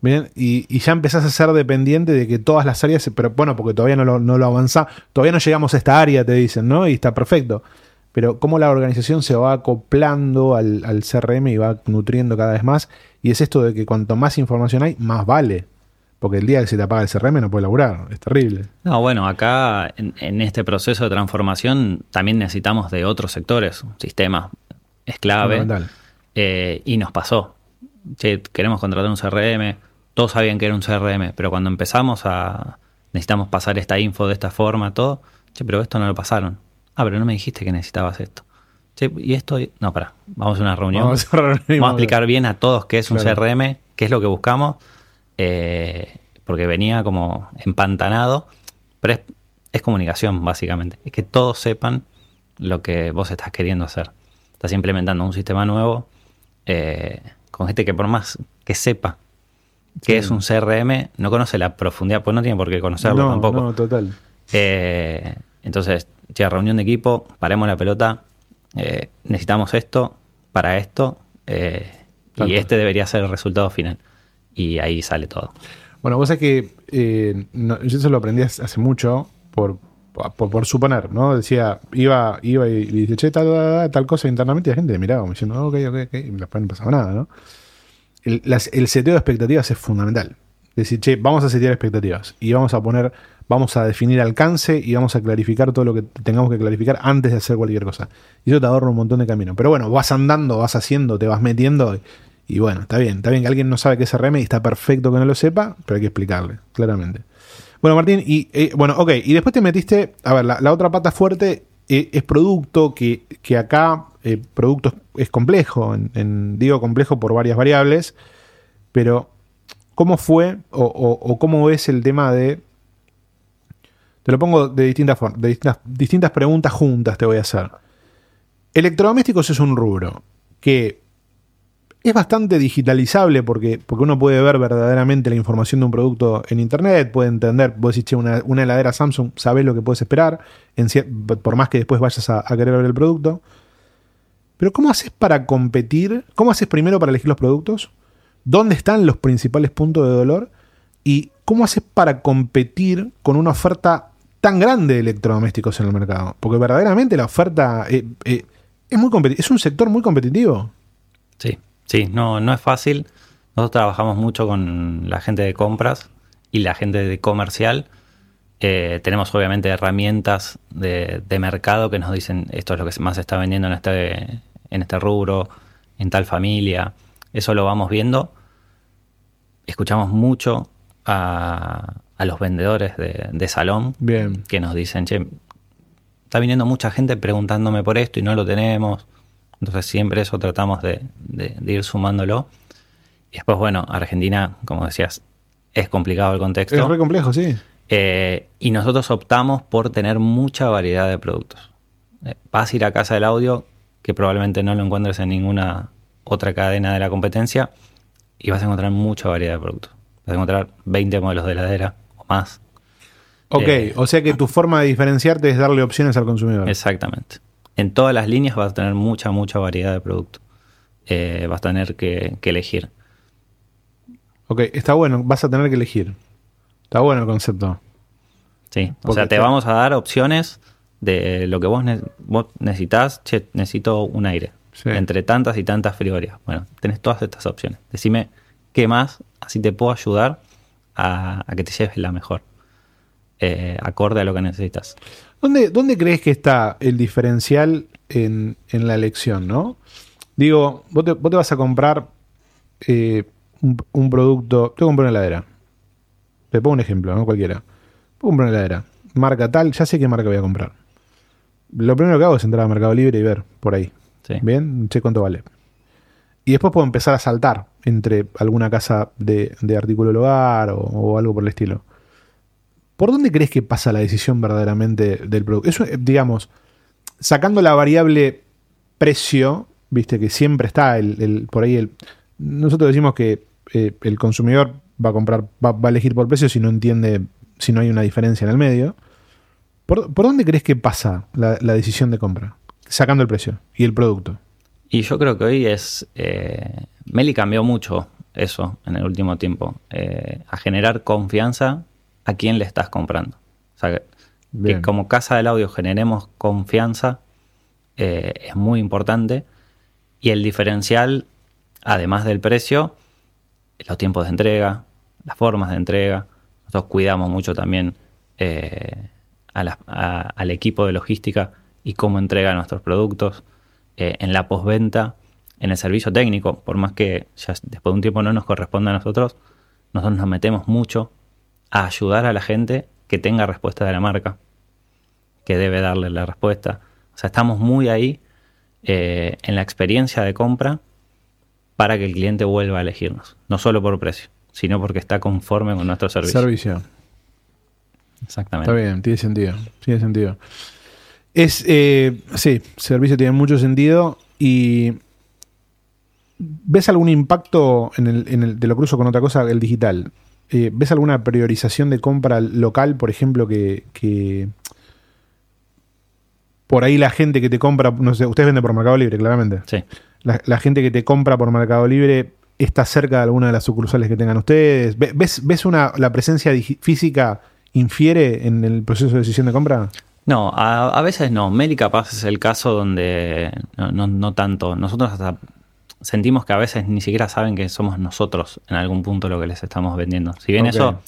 Speaker 1: Bien, y, y ya empezás a ser dependiente de que todas las áreas, pero bueno, porque todavía no lo, no lo todavía no llegamos a esta área, te dicen, ¿no? Y está perfecto. Pero cómo la organización se va acoplando al, al CRM y va nutriendo cada vez más. Y es esto de que cuanto más información hay, más vale. Porque el día que se te apaga el CRM no puede laburar. Es terrible.
Speaker 2: No, bueno, acá en, en este proceso de transformación también necesitamos de otros sectores, sistemas es clave. Eh, y nos pasó. Che, queremos contratar un CRM. Todos sabían que era un CRM, pero cuando empezamos a. Necesitamos pasar esta info de esta forma, todo. Che, pero esto no lo pasaron. Ah, pero no me dijiste que necesitabas esto. Che, y esto. No, pará. Vamos a una reunión.
Speaker 1: Vamos a reunir,
Speaker 2: Vamos a explicar bien a todos qué es un. CRM, qué es lo que buscamos. eh, porque venía como empantanado. Pero es, es comunicación, básicamente. Es que todos sepan lo que vos estás queriendo hacer. Estás implementando un sistema nuevo eh, con gente que por más que sepa
Speaker 1: Sí.
Speaker 2: es un CRM, no conoce la profundidad, pues no tiene por qué conocerlo
Speaker 1: no,
Speaker 2: tampoco.
Speaker 1: No, total.
Speaker 2: Eh, entonces, che, reunión de equipo, paremos la pelota, eh, necesitamos esto para esto, eh, y este debería ser el resultado final. Y ahí sale todo.
Speaker 1: Bueno, vos sabés que eh, no- yo eso lo aprendí hace mucho por, por, por suponer, ¿no? Decía, iba, iba y, y dice, che, tal, tal, tal cosa internamente y la gente le miraba como diciendo, ok, ok, ok, y después no pasaba nada, ¿no? El, las- seteo de expectativas es fundamental. Decir, che, vamos a setear expectativas y vamos a poner, vamos a definir alcance y vamos a clarificar todo lo que tengamos que clarificar antes de hacer cualquier cosa. Y eso te ahorra un montón de camino. Pero bueno, vas andando, vas haciendo, te vas metiendo y, bueno, está bien, está bien que alguien no sabe qué es RM y está perfecto que no lo sepa, pero hay que explicarle, claramente. Bueno, Martín, y eh, bueno, ok, y después te metiste, a ver, la, la otra pata fuerte eh, es producto, que, que acá eh, producto es, es complejo, digo complejo por varias variables, pero ¿cómo fue o, cómo ves el tema de... Te lo pongo de distintas formas, de distintas, preguntas juntas te voy a hacer. Electrodomésticos es un rubro que es bastante digitalizable porque, porque uno puede ver verdaderamente la información de un producto en internet, puede entender, vos decís, che, una, heladera Samsung, sabés lo que puedes esperar, por más que después vayas a querer ver el producto. Pero ¿cómo haces para competir? ¿Cómo haces primero para elegir los productos? ¿Dónde están los principales puntos de dolor? ¿Y cómo haces para competir con una oferta tan grande de electrodomésticos en el mercado? Porque verdaderamente la oferta eh, eh, es, muy es un sector muy competitivo.
Speaker 2: Sí, sí, no, no es fácil. Nosotros trabajamos mucho con la gente de compras y la gente de comercial. Eh, tenemos obviamente herramientas de, de mercado que nos dicen esto es lo que más se está vendiendo en este, en este rubro, en tal familia. Eso lo vamos viendo. Escuchamos mucho a, a los vendedores de, de salón
Speaker 1: Bien.
Speaker 2: que nos dicen, che, está viniendo mucha gente preguntándome por esto y no lo tenemos. Entonces siempre eso tratamos de, de- de ir sumándolo. Y después, bueno, Argentina, como decías, es complicado el contexto.
Speaker 1: Es re complejo, sí.
Speaker 2: Eh, y nosotros optamos por tener mucha variedad de productos. Eh, vas a ir a casa del audio, que probablemente no lo encuentres en ninguna otra cadena de la competencia, y vas a encontrar mucha variedad de productos. Vas a encontrar 20 modelos de heladera o más.
Speaker 1: Ok,
Speaker 2: Eh,
Speaker 1: o sea que tu forma de diferenciarte es darle opciones al consumidor.
Speaker 2: Exactamente. En todas las líneas vas a tener mucha, mucha variedad de productos. Eh, vas a tener que, que elegir.
Speaker 1: Ok, está bueno, vas a tener que elegir. Está bueno el concepto.
Speaker 2: Sí, o sea, te
Speaker 1: te-
Speaker 2: vamos a dar opciones de lo que vos, ne- vos necesitas. Che, necesito un aire.
Speaker 1: Sí.
Speaker 2: Entre tantas y tantas frigorías. Bueno, tenés todas estas opciones. Decime qué más, así te puedo ayudar a, a que te lleves la mejor. eh, acorde a lo que necesitas.
Speaker 1: ¿Dónde, dónde crees que está el diferencial en, en la elección, no? Digo, vos te, vos te vas a comprar eh, un, un producto. Te voy a comprar una heladera. Te pongo un ejemplo, ¿no? Cualquiera. A comprar una heladera. Marca tal, ya sé qué marca voy a comprar. Lo primero que hago es entrar a Mercado Libre y ver por ahí.
Speaker 2: Sí.
Speaker 1: Bien, che cuánto vale. Y después puedo empezar a saltar entre alguna casa de, de artículo del hogar o, o algo por el estilo. ¿Por dónde crees que pasa la decisión verdaderamente del producto? Eso, eh, digamos, sacando la variable precio, viste que siempre está el, el- por ahí el. Nosotros decimos que eh, el consumidor va a comprar, va, va a elegir por precio si no entiende, si no hay una diferencia en el medio. ¿Por, por dónde crees que pasa la, la decisión de compra? Sacando el precio y el producto.
Speaker 2: Y yo creo que hoy es. Eh, Meli cambió mucho eso en el último tiempo. eh, a generar confianza a quién le estás comprando. O sea, que, como casa del audio generemos confianza eh, es muy importante. Y el diferencial, además del precio, los tiempos de entrega, las formas de entrega. Nosotros cuidamos mucho también eh, a a- al equipo de logística y cómo entrega nuestros productos. eh, en la postventa, en el servicio técnico, por más que ya después de un tiempo no nos corresponda a nosotros, nosotros nos metemos mucho a ayudar a la gente que tenga respuesta de la marca, que debe darle la respuesta. O sea, estamos muy ahí eh, en la experiencia de compra para que el cliente vuelva a elegirnos, no solo por precio, sino porque está conforme con nuestro. Servicio. Exactamente.
Speaker 1: Está bien, tiene sentido. Tiene sentido. Es, eh, sí, servicio tiene mucho sentido y ¿ves algún impacto en el, en el, te lo cruzo con otra cosa, el digital? Eh, ¿Ves alguna priorización de compra local, por ejemplo, que, que por ahí la gente que te compra, no sé, ustedes venden por Mercado Libre, claramente.
Speaker 2: Sí.
Speaker 1: La, la gente que te compra por Mercado Libre está cerca de alguna de las sucursales que tengan ustedes. ¿Ve- ¿Ves, ves una, la presencia física infiere en el proceso de decisión de compra?
Speaker 2: No, a, a veces no. Meli capaz es el caso donde no, no, no tanto. Nosotros hasta sentimos que a veces ni siquiera saben que somos nosotros en algún punto lo que les estamos vendiendo. Si bien eso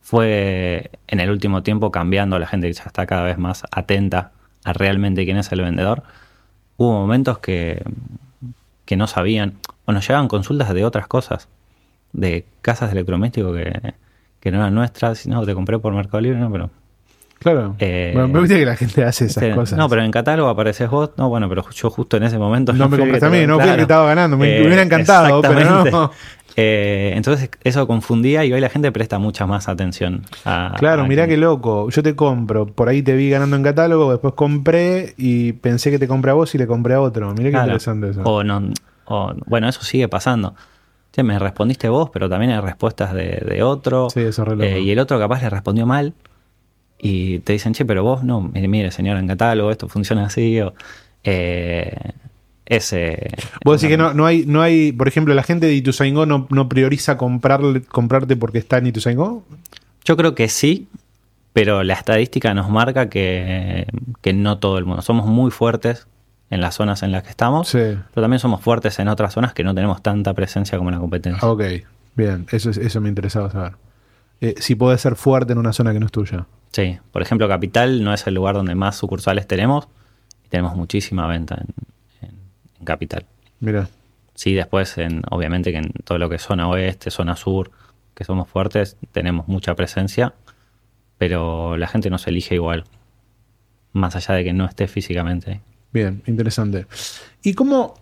Speaker 2: fue en el último tiempo cambiando, la gente ya está cada vez más atenta a realmente quién es el vendedor, hubo momentos que, que no sabían, o nos llegaban consultas de otras cosas, de casas de electrodomésticos que, que no eran nuestras, no, te compré por Mercado Libre, no, pero
Speaker 1: Claro.
Speaker 2: Eh,
Speaker 1: bueno, pero viste que la gente hace esas
Speaker 2: este,
Speaker 1: cosas.
Speaker 2: No, pero en catálogo apareces vos. No, bueno, pero yo justo en ese momento.
Speaker 1: No me
Speaker 2: fui
Speaker 1: compraste a mí, no fui el que estaba ganando, me- me hubiera encantado, pero no.
Speaker 2: Eh, entonces eso confundía y hoy la gente presta mucha más atención a.
Speaker 1: Claro,
Speaker 2: a
Speaker 1: mirá
Speaker 2: que-
Speaker 1: qué loco. Yo te compro. Por ahí te vi ganando en catálogo, después compré y pensé que te compré a vos y le compré a otro. Mirá qué
Speaker 2: Claro.
Speaker 1: interesante eso.
Speaker 2: O no, o- bueno, eso sigue pasando. Che, me respondiste vos, pero también hay respuestas de, de otro.
Speaker 1: Sí, eso.
Speaker 2: Eh, y el otro capaz le respondió mal. Y te dicen, che, pero vos no, mire, mire señora, en catálogo, esto funciona así. O, eh, ese.
Speaker 1: Vos decís que no, no hay, no hay, por ejemplo, la gente de Ituzaingó no, no prioriza comprarle, comprarte porque está en Ituzaingó.
Speaker 2: Yo creo que sí, pero la estadística nos marca que, que no todo el mundo. Somos muy fuertes en las zonas en las que estamos,
Speaker 1: Sí.
Speaker 2: pero también somos fuertes en otras zonas que no tenemos tanta presencia como la competencia.
Speaker 1: Ok, bien, eso, es- eso me interesaba saber. Eh, si podés ser fuerte en una zona que no es tuya.
Speaker 2: Sí, por ejemplo, Capital no es el lugar donde más sucursales tenemos y tenemos muchísima venta en, en- en Capital.
Speaker 1: Mira,
Speaker 2: Sí, después, en, obviamente, que en todo lo que es zona oeste, zona sur, que somos fuertes, tenemos mucha presencia, pero la gente nos elige igual, más allá de que no esté físicamente.
Speaker 1: Bien, interesante. ¿Y cómo,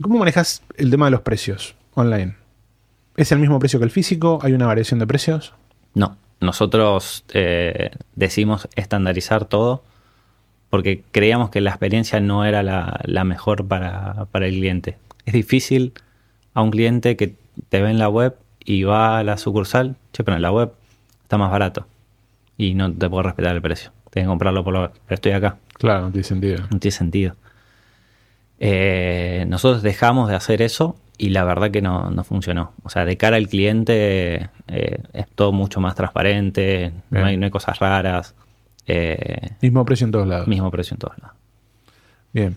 Speaker 1: cómo manejas el tema de los precios online? ¿Es el mismo precio que el físico? ¿Hay una variación de precios?
Speaker 2: No, nosotros eh, decimos estandarizar todo porque creíamos que la experiencia no era la, la mejor para, para el cliente. Es difícil a un cliente que te ve en la web y va a la sucursal, che, pero en la web está más barato y no te puedo respetar el precio. Tienes que comprarlo por la web, pero estoy acá.
Speaker 1: Claro, no tiene sentido.
Speaker 2: No tiene sentido. Eh, nosotros dejamos de hacer eso y la verdad que no, no funcionó. O sea, de cara al cliente eh, es todo mucho más transparente, no
Speaker 1: Bien.
Speaker 2: hay, no hay cosas raras, eh,
Speaker 1: Mismo precio en todos lados.
Speaker 2: mismo precio en todos lados.
Speaker 1: Bien.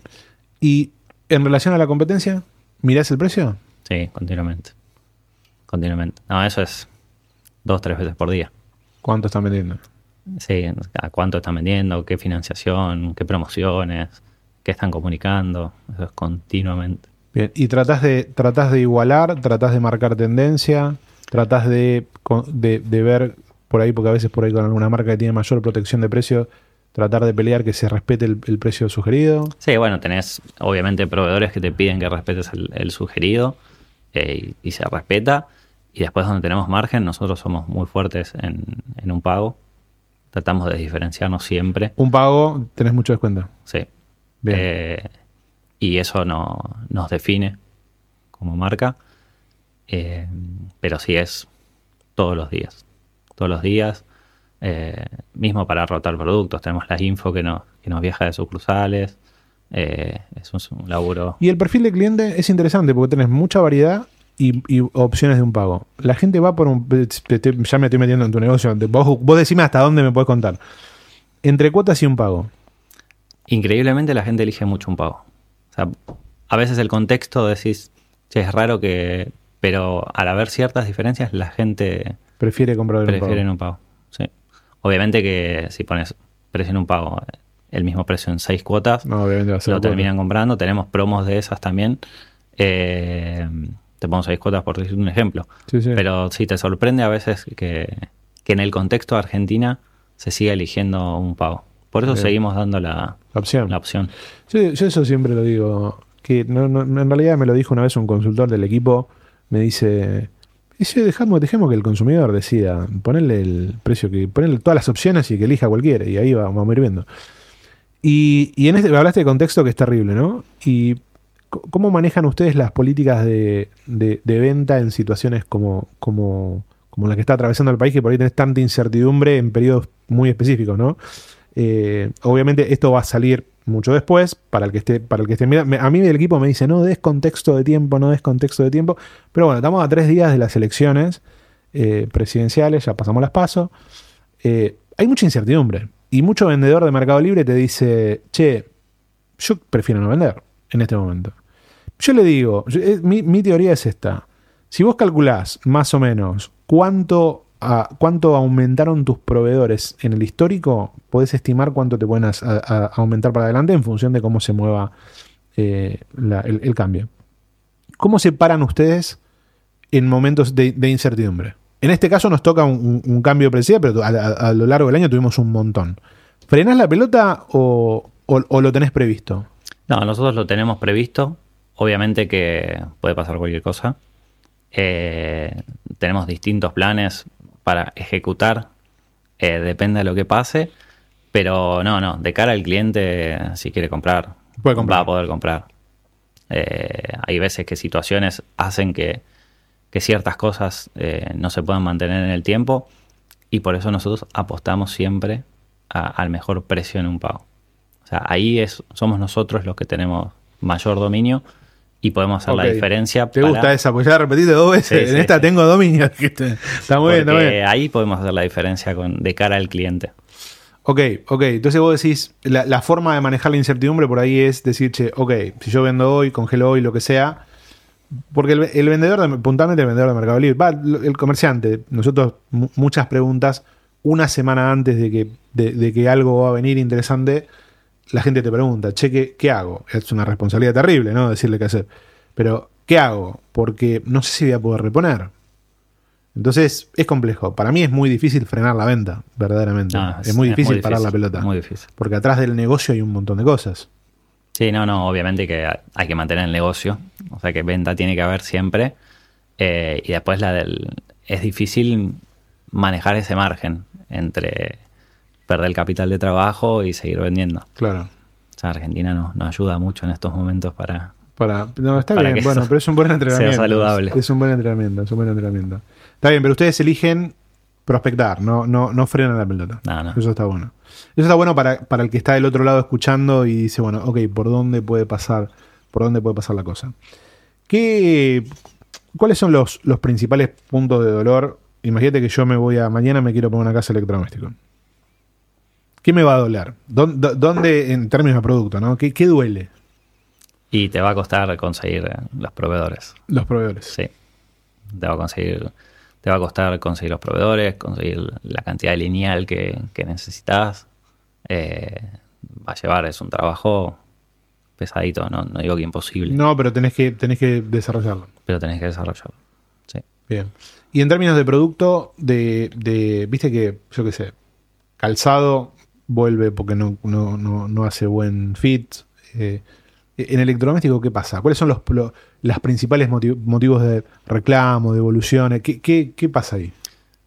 Speaker 1: ¿Y en relación a la competencia? ¿Mirás el precio?
Speaker 2: Sí, continuamente. Continuamente. No, eso es dos, tres veces por día.
Speaker 1: ¿Cuánto están vendiendo?
Speaker 2: Sí, a cuánto están vendiendo, qué financiación, qué promociones, qué están comunicando. Eso es continuamente.
Speaker 1: Bien. ¿Y tratás de, tratás de igualar? ¿Tratás de marcar tendencia? ¿Tratás de, de, de ver por ahí, porque a veces por ahí con alguna marca que tiene mayor protección de precio, tratar de pelear que se respete el, el precio sugerido?
Speaker 2: Sí, bueno, tenés obviamente proveedores que te piden que respetes el, el sugerido eh, y, y se respeta. Y después donde tenemos margen, nosotros somos muy fuertes en, en un pago. Tratamos de diferenciarnos siempre.
Speaker 1: Un pago, tenés mucho descuento.
Speaker 2: Sí.
Speaker 1: Bien.
Speaker 2: Eh, y eso no, nos define como marca. Eh, pero sí es todos los días. Todos los días. eh, mismo para rotar productos. Tenemos la info que, no, que nos viaja de sucursales. Eh, es un, un laburo.
Speaker 1: Y el perfil de cliente es interesante porque tenés mucha variedad y, y opciones de un pago. La gente va por un... te- te- ya me estoy metiendo en tu negocio. Te- Vos, vos decime hasta dónde me podés contar. Entre cuotas y un pago.
Speaker 2: Increíblemente la gente elige mucho un pago. O sea, a veces el contexto decís, che, es raro que... Pero al haber ciertas diferencias, la gente
Speaker 1: Prefiere comprar en un
Speaker 2: prefiere en
Speaker 1: pago.
Speaker 2: un pago. Sí. Obviamente que si pones precio en un pago el mismo precio en seis cuotas,
Speaker 1: No, obviamente va a ser
Speaker 2: lo
Speaker 1: cuota.
Speaker 2: terminan comprando. Tenemos promos de esas también. Eh, te pongo seis cuotas por decir un ejemplo.
Speaker 1: Sí, sí.
Speaker 2: Pero sí, te sorprende a veces que, que en el contexto de Argentina se siga eligiendo un pago. Por eso
Speaker 1: Bien.
Speaker 2: seguimos dando la,
Speaker 1: La opción.
Speaker 2: la opción.
Speaker 1: Yo, yo eso siempre lo digo. Que no, no- en realidad me lo dijo una vez un consultor del equipo. Me dice: dice, dejamos, dejemos que el consumidor decida. Ponerle el precio, que ponerle todas las opciones y que elija cualquiera. Y ahí va- vamos a ir viendo. Y, y en este, hablaste de contexto que es terrible, ¿no? Y ¿cómo manejan ustedes las políticas de, venta en situaciones como, la que está atravesando el país, que por ahí tenés tanta incertidumbre en periodos muy específicos, ¿no? Eh, obviamente esto va a salir mucho después para el que esté para el que esté mira- me- a mí del equipo me dice no des contexto de tiempo no des contexto de tiempo pero bueno estamos a tres días de las elecciones eh, presidenciales ya pasamos las pasos. Eh, hay mucha incertidumbre y mucho vendedor de Mercado Libre te dice che yo prefiero no vender en este momento yo le digo eh, mi, mi teoría es esta si vos calculás más o menos cuánto, a- cuánto aumentaron tus proveedores en el histórico, podés estimar cuánto te pueden aumentar para adelante en función de cómo se mueva eh, el, cambio. ¿Cómo se paran ustedes en momentos de, de incertidumbre? En este caso nos toca un, cambio preciso, pero a lo largo del año tuvimos un montón. ¿Frenás la pelota o, o- o lo tenés previsto?
Speaker 2: No, nosotros lo tenemos previsto. Obviamente que puede pasar cualquier cosa. Eh, tenemos distintos planes para ejecutar. eh, depende de lo que pase. Pero no, no. De cara al cliente, si quiere comprar,
Speaker 1: Puede comprar.
Speaker 2: va a poder comprar. Eh, hay veces que situaciones hacen que, que ciertas cosas no se puedan mantener en el tiempo. Y por eso nosotros apostamos siempre a- al mejor precio en un pago. O sea, ahí es, somos nosotros los que tenemos mayor dominio y podemos hacer la diferencia.
Speaker 1: ¿Te
Speaker 2: para-
Speaker 1: gusta esa? Pues ya la repetiste dos veces.
Speaker 2: Sí,
Speaker 1: en
Speaker 2: sí,
Speaker 1: esta
Speaker 2: sí.
Speaker 1: tengo dominio. Está muy bien, está muy
Speaker 2: porque
Speaker 1: bien.
Speaker 2: ahí podemos hacer la diferencia con, de cara al cliente.
Speaker 1: Ok, ok. Entonces vos decís, la, la forma de manejar la incertidumbre por ahí es decir, che, ok, si yo vendo hoy, congelo hoy, lo que sea. Porque el, el vendedor, de, puntualmente el vendedor de Mercado Libre, va, el comerciante, nosotros mu- muchas preguntas, una semana antes de que, de, de que algo va a venir interesante, la gente te pregunta, che, ¿qué, qué hago? Es una responsabilidad terrible, ¿no? Decirle qué hacer. Pero, ¿qué hago? Porque no sé si voy a poder reponer. Entonces, es complejo. Para mí es muy difícil frenar la venta, verdaderamente.
Speaker 2: No,
Speaker 1: es, muy difícil parar la pelota.
Speaker 2: Muy difícil.
Speaker 1: Porque atrás del negocio hay un montón de cosas.
Speaker 2: Sí, no, no, obviamente que hay que mantener el negocio, o sea que venta tiene que haber siempre. Eh, y después la del. Es difícil manejar ese margen entre perder el capital de trabajo y seguir vendiendo.
Speaker 1: Claro.
Speaker 2: O sea, Argentina nos, ayuda mucho en estos momentos para.
Speaker 1: Para, no, está
Speaker 2: Para
Speaker 1: bien, bueno, pero es un buen entrenamiento.
Speaker 2: sea saludable.
Speaker 1: Es un buen entrenamiento, es un buen entrenamiento. Está bien, pero ustedes eligen prospectar, no, no, no frenan la pelota.
Speaker 2: No, no.
Speaker 1: Eso está bueno. Eso está bueno para, para el que está del otro lado escuchando y dice, bueno, ok, ¿por dónde puede pasar, por dónde puede pasar la cosa? ¿Qué, ¿Cuáles son los, los principales puntos de dolor? Imagínate que yo me voy a, mañana me quiero poner una casa electrodoméstico. ¿Qué me va a doler? ¿Dónde, dónde- en términos de producto, ¿no? ¿Qué, qué duele?
Speaker 2: Y te va a costar conseguir eh, los proveedores.
Speaker 1: Los proveedores.
Speaker 2: Sí. Te va a conseguir. Te va a costar conseguir los proveedores, conseguir la cantidad de lineal que, que necesitas. Eh, va a llevar, es un trabajo pesadito, no, no digo que imposible,
Speaker 1: No, pero tenés que, tenés que desarrollarlo.
Speaker 2: pero tenés que desarrollarlo. Sí.
Speaker 1: Bien. Y en términos de producto, de, de viste que, yo qué sé, calzado vuelve porque no, no, no, no hace buen fit. Eh, en electrodoméstico, ¿qué pasa? ¿Cuáles son los, los las principales motiv- motivos de reclamo, de evoluciones? ¿Qué, qué, qué pasa ahí?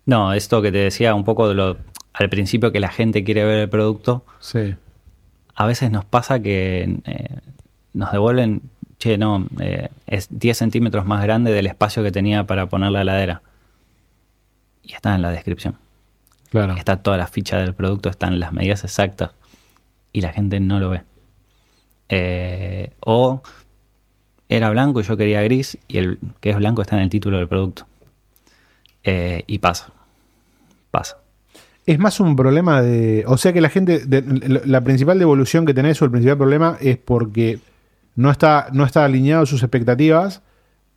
Speaker 2: No, esto que te decía un poco de lo, al principio que la gente quiere ver el producto,
Speaker 1: Sí.
Speaker 2: a veces nos pasa que eh, nos devuelven, che, no, eh, es 10 centímetros más grande del espacio que tenía para poner la heladera. Y está en la descripción.
Speaker 1: Claro.
Speaker 2: Está toda la ficha del producto, están las medidas exactas. Y la gente no lo ve. Eh, o era blanco y yo quería gris y el que es blanco está en el título del producto. Eh, y pasa. Pasa.
Speaker 1: Es más un problema de. O sea que la gente. de- la principal devolución que tenés o el principal problema es porque no está, no está alineado a sus expectativas,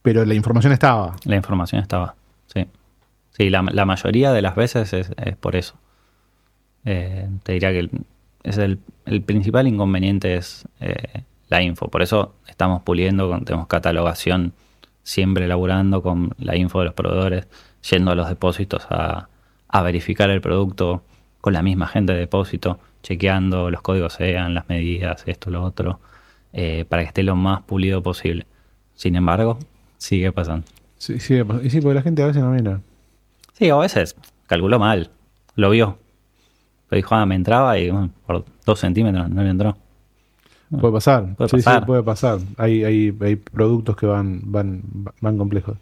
Speaker 1: pero la información estaba.
Speaker 2: La información estaba. Sí. Sí, la, mayoría de las veces es, por eso. Eh, te diría que el- es el, principal inconveniente es eh, la info. Por eso estamos puliendo, tenemos catalogación siempre elaborando con la info de los proveedores, yendo a los depósitos a, verificar el producto con la misma gente de depósito, chequeando los códigos sean, las medidas, esto, lo otro, eh, para que esté lo más pulido posible. Sin embargo, sigue pasando.
Speaker 1: Sí, sí, y sí, porque la gente a veces no mira.
Speaker 2: Sí, a veces calculó mal, lo vio. Lo dijo, ah, me entraba y bueno, por dos centímetros no le entró.
Speaker 1: Puede pasar.
Speaker 2: Puede
Speaker 1: sí,
Speaker 2: pasar.
Speaker 1: sí, puede pasar. Hay, hay, hay productos que van, van, van complejos.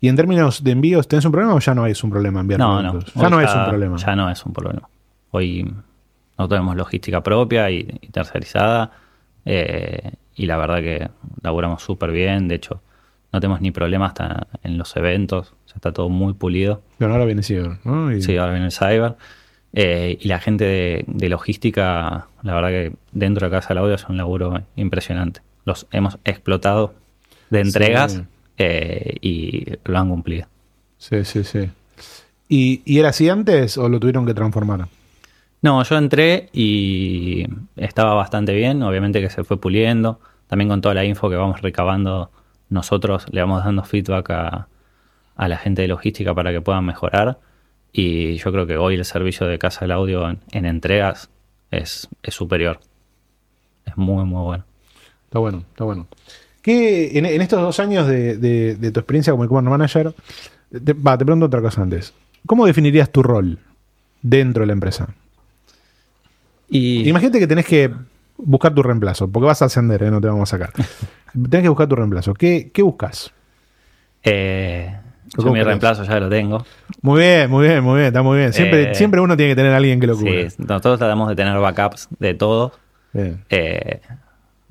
Speaker 1: Y en términos de envíos, ¿tenés un problema o ya no es un problema enviar
Speaker 2: No, no.
Speaker 1: Ya no es un problema.
Speaker 2: Ya no es un problema. Hoy no tenemos logística propia y, y tercerizada. eh, y la verdad que laburamos súper bien. De hecho, no tenemos ni problema hasta en los eventos. Ya está todo muy pulido.
Speaker 1: Pero ahora viene Ciber, ¿no? Y-
Speaker 2: Sí, ahora viene el cyber. Eh, y la gente de, de logística, la verdad que dentro de Casa del Audio es un laburo impresionante. Los hemos explotado de entregas
Speaker 1: Sí.
Speaker 2: eh, y lo han cumplido.
Speaker 1: Sí, sí, sí. ¿Y, ¿Y era así antes o lo tuvieron que transformar?
Speaker 2: No, yo entré y estaba bastante bien, obviamente que se fue puliendo, también con toda la info que vamos recabando nosotros le vamos dando feedback a, a la gente de logística para que puedan mejorar y yo creo que hoy el servicio de Casa del Audio en, en entregas es, es superior, es muy muy bueno.
Speaker 1: Está bueno, está bueno. ¿Qué, en, en estos dos años de, de- de tu experiencia como e-commerce manager, te, va, te pregunto otra cosa antes. ¿Cómo definirías tu rol dentro de la empresa?
Speaker 2: Y
Speaker 1: Imagínate que tenés que buscar tu reemplazo, porque vas a ascender, ¿eh? no te vamos a sacar. tenés que buscar tu reemplazo. ¿Qué, qué buscas?
Speaker 2: eh, yo
Speaker 1: ¿Cómo
Speaker 2: mi reemplazo ya lo tengo.
Speaker 1: Muy bien, muy bien, muy bien, está muy bien. Siempre,
Speaker 2: Eh,
Speaker 1: siempre uno tiene que tener a alguien que lo
Speaker 2: Sí,
Speaker 1: cubra.
Speaker 2: nosotros tratamos de tener backups de todo.
Speaker 1: Bien.
Speaker 2: eh,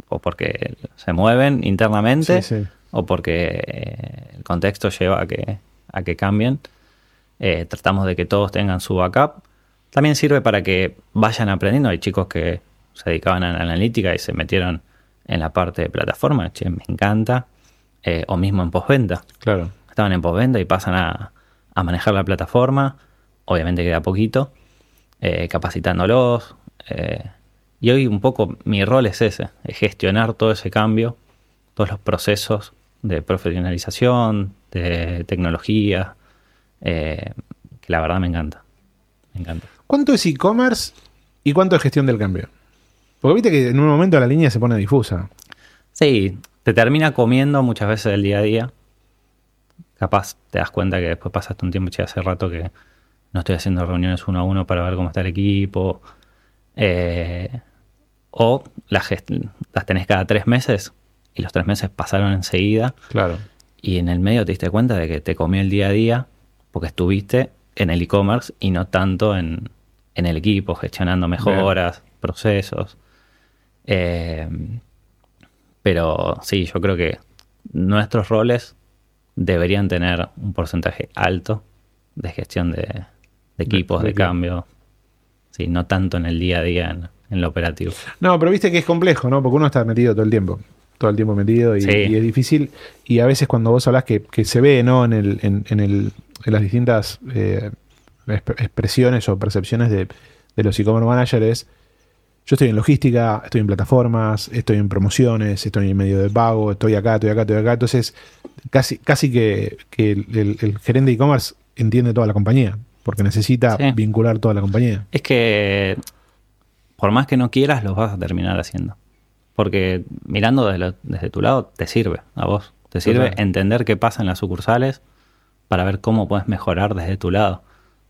Speaker 2: o porque se mueven internamente
Speaker 1: Sí, sí.
Speaker 2: o porque eh, el contexto lleva a que, a que cambien. Eh, tratamos de que todos tengan su backup. También sirve para que vayan aprendiendo. Hay chicos que se dedicaban a la analítica y se metieron en la parte de plataforma. Che, me encanta. Eh, o mismo en postventa.
Speaker 1: Claro.
Speaker 2: Estaban en postventa y pasan a, a manejar la plataforma. Obviamente queda poquito. eh, capacitándolos. eh, y hoy un poco mi rol es ese, es gestionar todo ese cambio, todos los procesos de profesionalización, de tecnología, eh, que la verdad me encanta. Me encanta.
Speaker 1: ¿Cuánto es e-commerce y cuánto es gestión del cambio? Porque viste que en un momento la línea se pone difusa.
Speaker 2: Sí, te termina comiendo muchas veces el día a día. Capaz te das cuenta que después pasaste un tiempo, che, hace rato que no estoy haciendo reuniones uno a uno para ver cómo está el equipo. Eh, o las, las tenés cada tres meses y los tres meses pasaron enseguida
Speaker 1: Claro.
Speaker 2: y en el medio te diste cuenta de que te comió el día a día porque estuviste en el e-commerce y no tanto en, en el equipo, gestionando mejoras, procesos. Eh, pero sí, yo creo que nuestros roles deberían tener un porcentaje alto de gestión de, de equipos,
Speaker 1: de
Speaker 2: cambio. Sí, no tanto en el día a día en, en lo operativo.
Speaker 1: No, pero viste que es complejo, ¿no? Porque uno está metido todo el tiempo. Todo el tiempo metido y,
Speaker 2: Sí.
Speaker 1: y es difícil. Y a veces cuando vos hablas que, que se ve, ¿no? En, el, en, en el, en las distintas eh, exp- expresiones o percepciones de, de los e-commerce managers yo estoy en logística, estoy en plataformas, estoy en promociones, estoy en medio de pago, estoy acá, estoy acá, estoy acá. Entonces, casi, casi que, que el, el- el gerente de e-commerce entiende toda la compañía, porque necesita
Speaker 2: Sí.
Speaker 1: vincular toda la compañía.
Speaker 2: Es que por más que no quieras, los vas a terminar haciendo. Porque mirando desde, lo- desde tu lado, te sirve a vos. Te sirve
Speaker 1: Total.
Speaker 2: entender qué pasa en las sucursales para ver cómo puedes mejorar desde tu lado.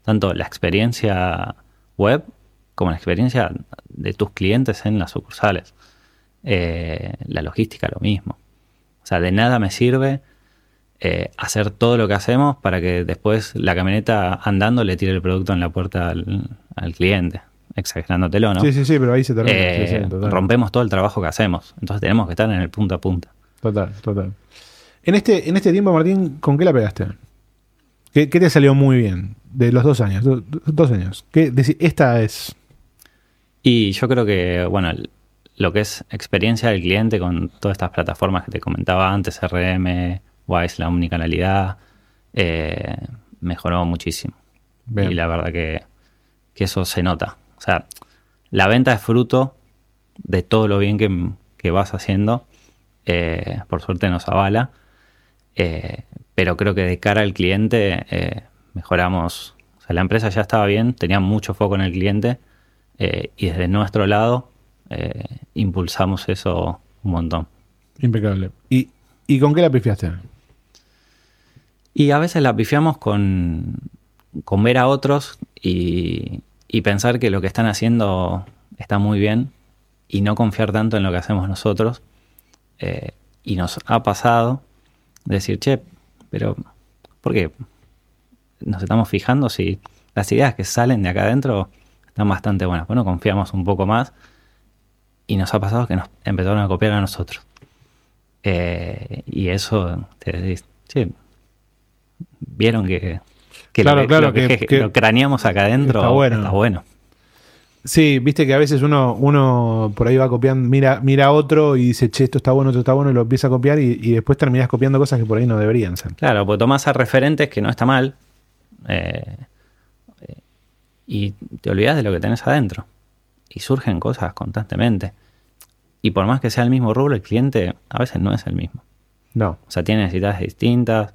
Speaker 2: Tanto la experiencia web como la experiencia de tus clientes en las sucursales. Eh, la logística, lo mismo. O sea, de nada me sirve eh, hacer todo lo que hacemos para que después la camioneta andando le tire el producto en la puerta al, al cliente, exagerándotelo, ¿no?
Speaker 1: Sí, sí, sí, pero ahí se termina.
Speaker 2: Eh,
Speaker 1: Sí, sí, total.
Speaker 2: rompemos todo el trabajo que hacemos. Entonces tenemos que estar en el punta a punta.
Speaker 1: Total, total. En este, en este tiempo, Martín, ¿con qué la pegaste? ¿Qué, qué te salió muy bien? De los dos años. do- do- dos años. ¿Qué, deci- esta es.
Speaker 2: Y yo creo que, bueno, lo que es experiencia del cliente con todas estas plataformas que te comentaba antes, RM, Wise, la omnicanalidad, eh, mejoró muchísimo.
Speaker 1: Bien.
Speaker 2: Y la verdad que, que eso se nota. O sea, la venta es fruto de todo lo bien que, que vas haciendo. Eh, por suerte nos avala. Eh, pero creo que de cara al cliente mejoramos. O sea, la empresa ya estaba bien, tenía mucho foco en el cliente y desde nuestro lado impulsamos eso un montón.
Speaker 1: Impecable. ¿Y, ¿Y con qué la pifiaste?
Speaker 2: Y a veces la pifiamos con, con ver a otros y, y pensar que lo que están haciendo está muy bien y no confiar tanto en lo que hacemos nosotros. Eh, y nos ha pasado decir, che, pero ¿por qué nos estamos fijando si las ideas que salen de acá adentro están bastante buenas? Bueno, confiamos un poco más y nos ha pasado que nos empezaron a copiar a nosotros. Eh, y eso te decís, che, vieron que,
Speaker 1: claro, claro,
Speaker 2: que, lo craneamos acá adentro está bueno.
Speaker 1: Sí, viste que a veces uno, uno por ahí va copiando, mira, mira a otro y dice, che, esto está bueno, esto está bueno, y lo empieza a copiar y, después terminas copiando cosas que por ahí no deberían ser.
Speaker 2: Claro, pues tomás a referentes que no está mal eh, y te olvidas de lo que tenés adentro. Y surgen cosas constantemente. Y por más que sea el mismo rubro, el cliente a veces no es el mismo.
Speaker 1: No.
Speaker 2: O sea, tiene necesidades distintas,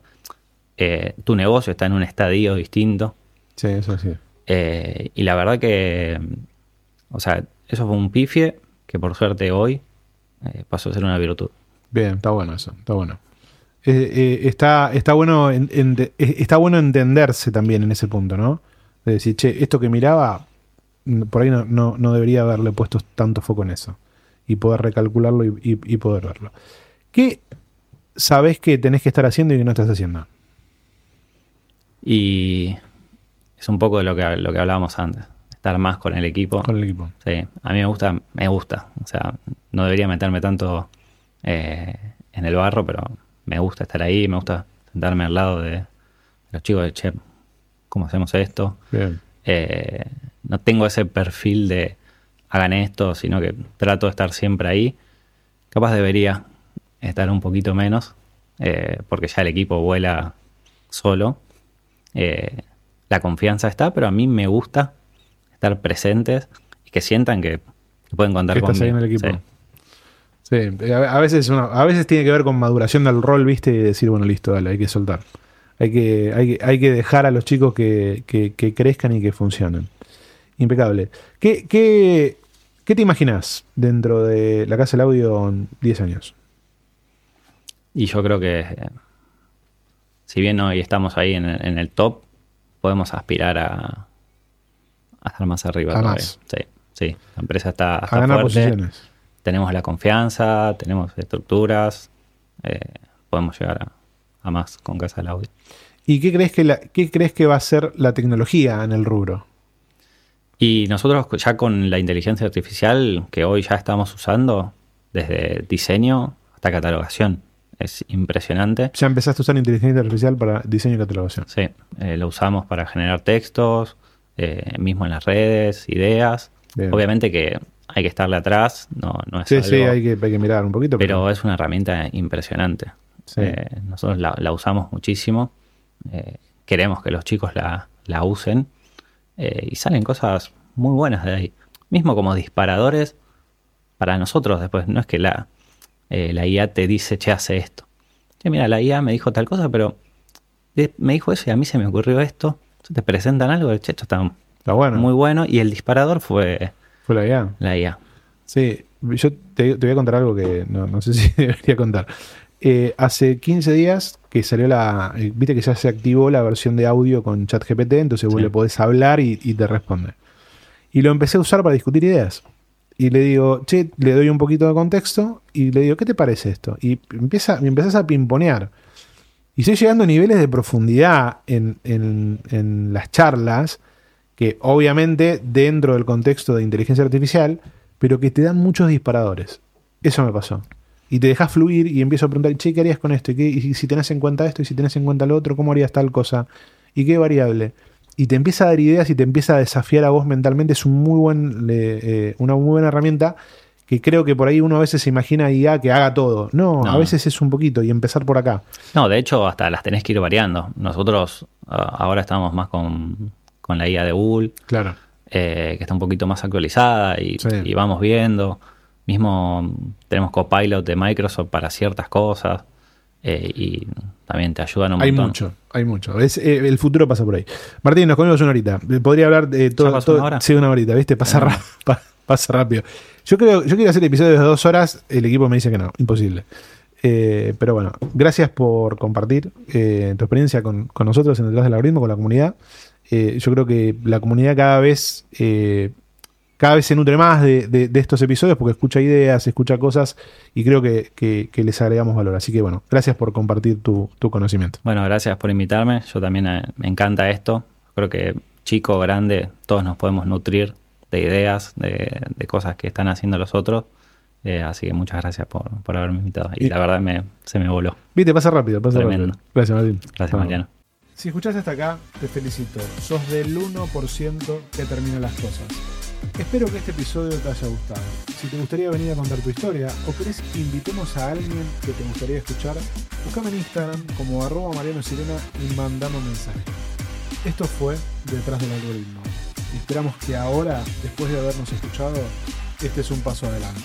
Speaker 2: eh, tu negocio está en un estadio distinto.
Speaker 1: Sí, eso sí.
Speaker 2: Eh, y la verdad que, o sea, eso fue un pifie que por suerte hoy eh, pasó a ser una virtud.
Speaker 1: Bien, está bueno eso, está bueno. está, está, bueno está bueno entenderse también en ese punto, ¿no? De decir, che, esto que miraba, mm, por ahí no, no, debería haberle puesto tanto foco en eso. Y poder recalcularlo y, y poder verlo. ¿Qué sabes que tenés que estar haciendo y que no estás haciendo?
Speaker 2: Y es un poco de lo que, lo que hablábamos antes, estar más con el equipo.
Speaker 1: Con el equipo.
Speaker 2: Sí, a mí me gusta, me gusta. O sea, no debería meterme tanto eh, en el barro, pero me gusta estar ahí, me gusta sentarme al lado de los chicos de Che, ¿cómo hacemos esto? Eh, no tengo ese perfil de hagan esto, sino que trato de estar siempre ahí. Capaz debería estar un poquito menos, eh, porque ya el equipo vuela solo eh, la confianza está, pero a mí me gusta estar presentes y que sientan que, pueden contar conmigo.
Speaker 1: Ahí en el equipo. Sí. a veces, a veces tiene que ver con maduración del rol, ¿viste? Y decir, bueno, listo, dale, hay que soltar. Hay que, hay, hay que dejar a los chicos que, crezcan y que funcionen. Impecable. ¿Qué, qué, qué te imaginas dentro de la Casa del Audio en 10 años?
Speaker 2: Y yo creo que si bien hoy estamos ahí en el, top, podemos aspirar a, estar más arriba.
Speaker 1: Sí,
Speaker 2: sí, la empresa está, está fuerte. Tenemos la confianza, tenemos estructuras, eh, podemos llegar a, más con Casa del Audio.
Speaker 1: ¿Y qué crees, que la, qué crees que va a ser la tecnología en el rubro?
Speaker 2: Y nosotros ya con la inteligencia artificial que hoy ya estamos usando, desde diseño hasta catalogación, es impresionante.
Speaker 1: Ya empezaste a usar inteligencia artificial para diseño y catalogación.
Speaker 2: Sí, eh, lo usamos para generar textos, eh, mismo en las redes, ideas. Obviamente que hay que estarle atrás, no, no es
Speaker 1: Sí, sí, hay que, hay que, mirar un poquito.
Speaker 2: Pero, es una herramienta impresionante. Eh, nosotros la, usamos muchísimo. queremos que los chicos la, la usen. y salen cosas muy buenas de ahí. Mismo como disparadores para nosotros después. No es que la, eh, la IA te dice, che, hace esto. Che, mira, la IA me dijo tal cosa, pero me dijo eso y a mí se me ocurrió esto. Te presentan algo, che, esto está,
Speaker 1: bueno.
Speaker 2: muy bueno. Y el disparador fue,
Speaker 1: fue la IA.
Speaker 2: La IA.
Speaker 1: Sí, yo te, voy a contar algo que no, sé si debería contar. Eh, hace 15 días que salió la. Eh, viste que ya se activó la versión de audio con ChatGPT, entonces vos le podés hablar y, y, te responde. Y lo empecé a usar para discutir ideas y le digo, che, le doy un poquito de contexto y le digo, ¿qué te parece esto? Y empieza, me empezás a pimponear. Y estoy llegando a niveles de profundidad en, en, las charlas, que obviamente dentro del contexto de inteligencia artificial, pero que te dan muchos disparadores. Eso me pasó. Y te dejas fluir y empiezo a preguntar, che, ¿qué harías con esto? ¿Y, y si tenés en cuenta esto? ¿Y si tenés en cuenta lo otro? ¿Cómo harías tal cosa? ¿Y qué variable? y te empieza a dar ideas y te empieza a desafiar a vos mentalmente, es un muy buen, eh, una muy buena herramienta que creo que por ahí uno a veces se imagina IA que haga todo. No, a veces es un poquito y empezar por acá.
Speaker 2: No, de hecho hasta las tenés que ir variando. Nosotros ahora estamos más con, con la IA de Google.
Speaker 1: Claro.
Speaker 2: Eh, que está un poquito más actualizada y, vamos viendo. Mismo tenemos Copilot de Microsoft para ciertas cosas eh, y también te ayudan un
Speaker 1: Hay
Speaker 2: montón.
Speaker 1: mucho, hay mucho. Es, eh, el futuro pasa por ahí. Martín, nos comimos una horita. Podría hablar de todo.
Speaker 2: pasó
Speaker 1: todo-
Speaker 2: una hora?
Speaker 1: Sí, una horita, ¿viste? Pasa,
Speaker 2: Ah.
Speaker 1: ra- pasa rápido. Yo creo, yo quería hacer episodios de dos horas. El equipo me dice que no, imposible. Eh, pero bueno, gracias por compartir tu experiencia con, con nosotros en Detrás del Algoritmo, con la comunidad. Yo creo que la comunidad cada vez, cada vez se nutre más de, de- de estos episodios porque escucha ideas, escucha cosas y creo que, que- que les agregamos valor. Así que bueno, gracias por compartir tu, tu conocimiento.
Speaker 2: Bueno, gracias por invitarme. Yo también eh, me encanta esto. Creo que chico, grande, todos nos podemos nutrir de ideas, de, de cosas que están haciendo los otros. Eh, así que muchas gracias por, por haberme invitado. Y,
Speaker 1: Y-
Speaker 2: la verdad me, se me voló.
Speaker 1: Viste, pasa rápido, pasa
Speaker 2: Tremendo.
Speaker 1: rápido. Gracias, Martín.
Speaker 2: Gracias,
Speaker 1: Vamos.
Speaker 2: Mariano.
Speaker 1: Si escuchaste hasta acá, te felicito. Sos del 1% que termina las cosas. Espero que este episodio te haya gustado. Si te gustaría venir a contar tu historia o querés que invitemos a alguien que te gustaría escuchar, buscame en Instagram como arroba Mariano Sirena y mandame un mensaje. Esto fue Detrás del Algoritmo. Esperamos que ahora, después de habernos escuchado, este es un paso adelante.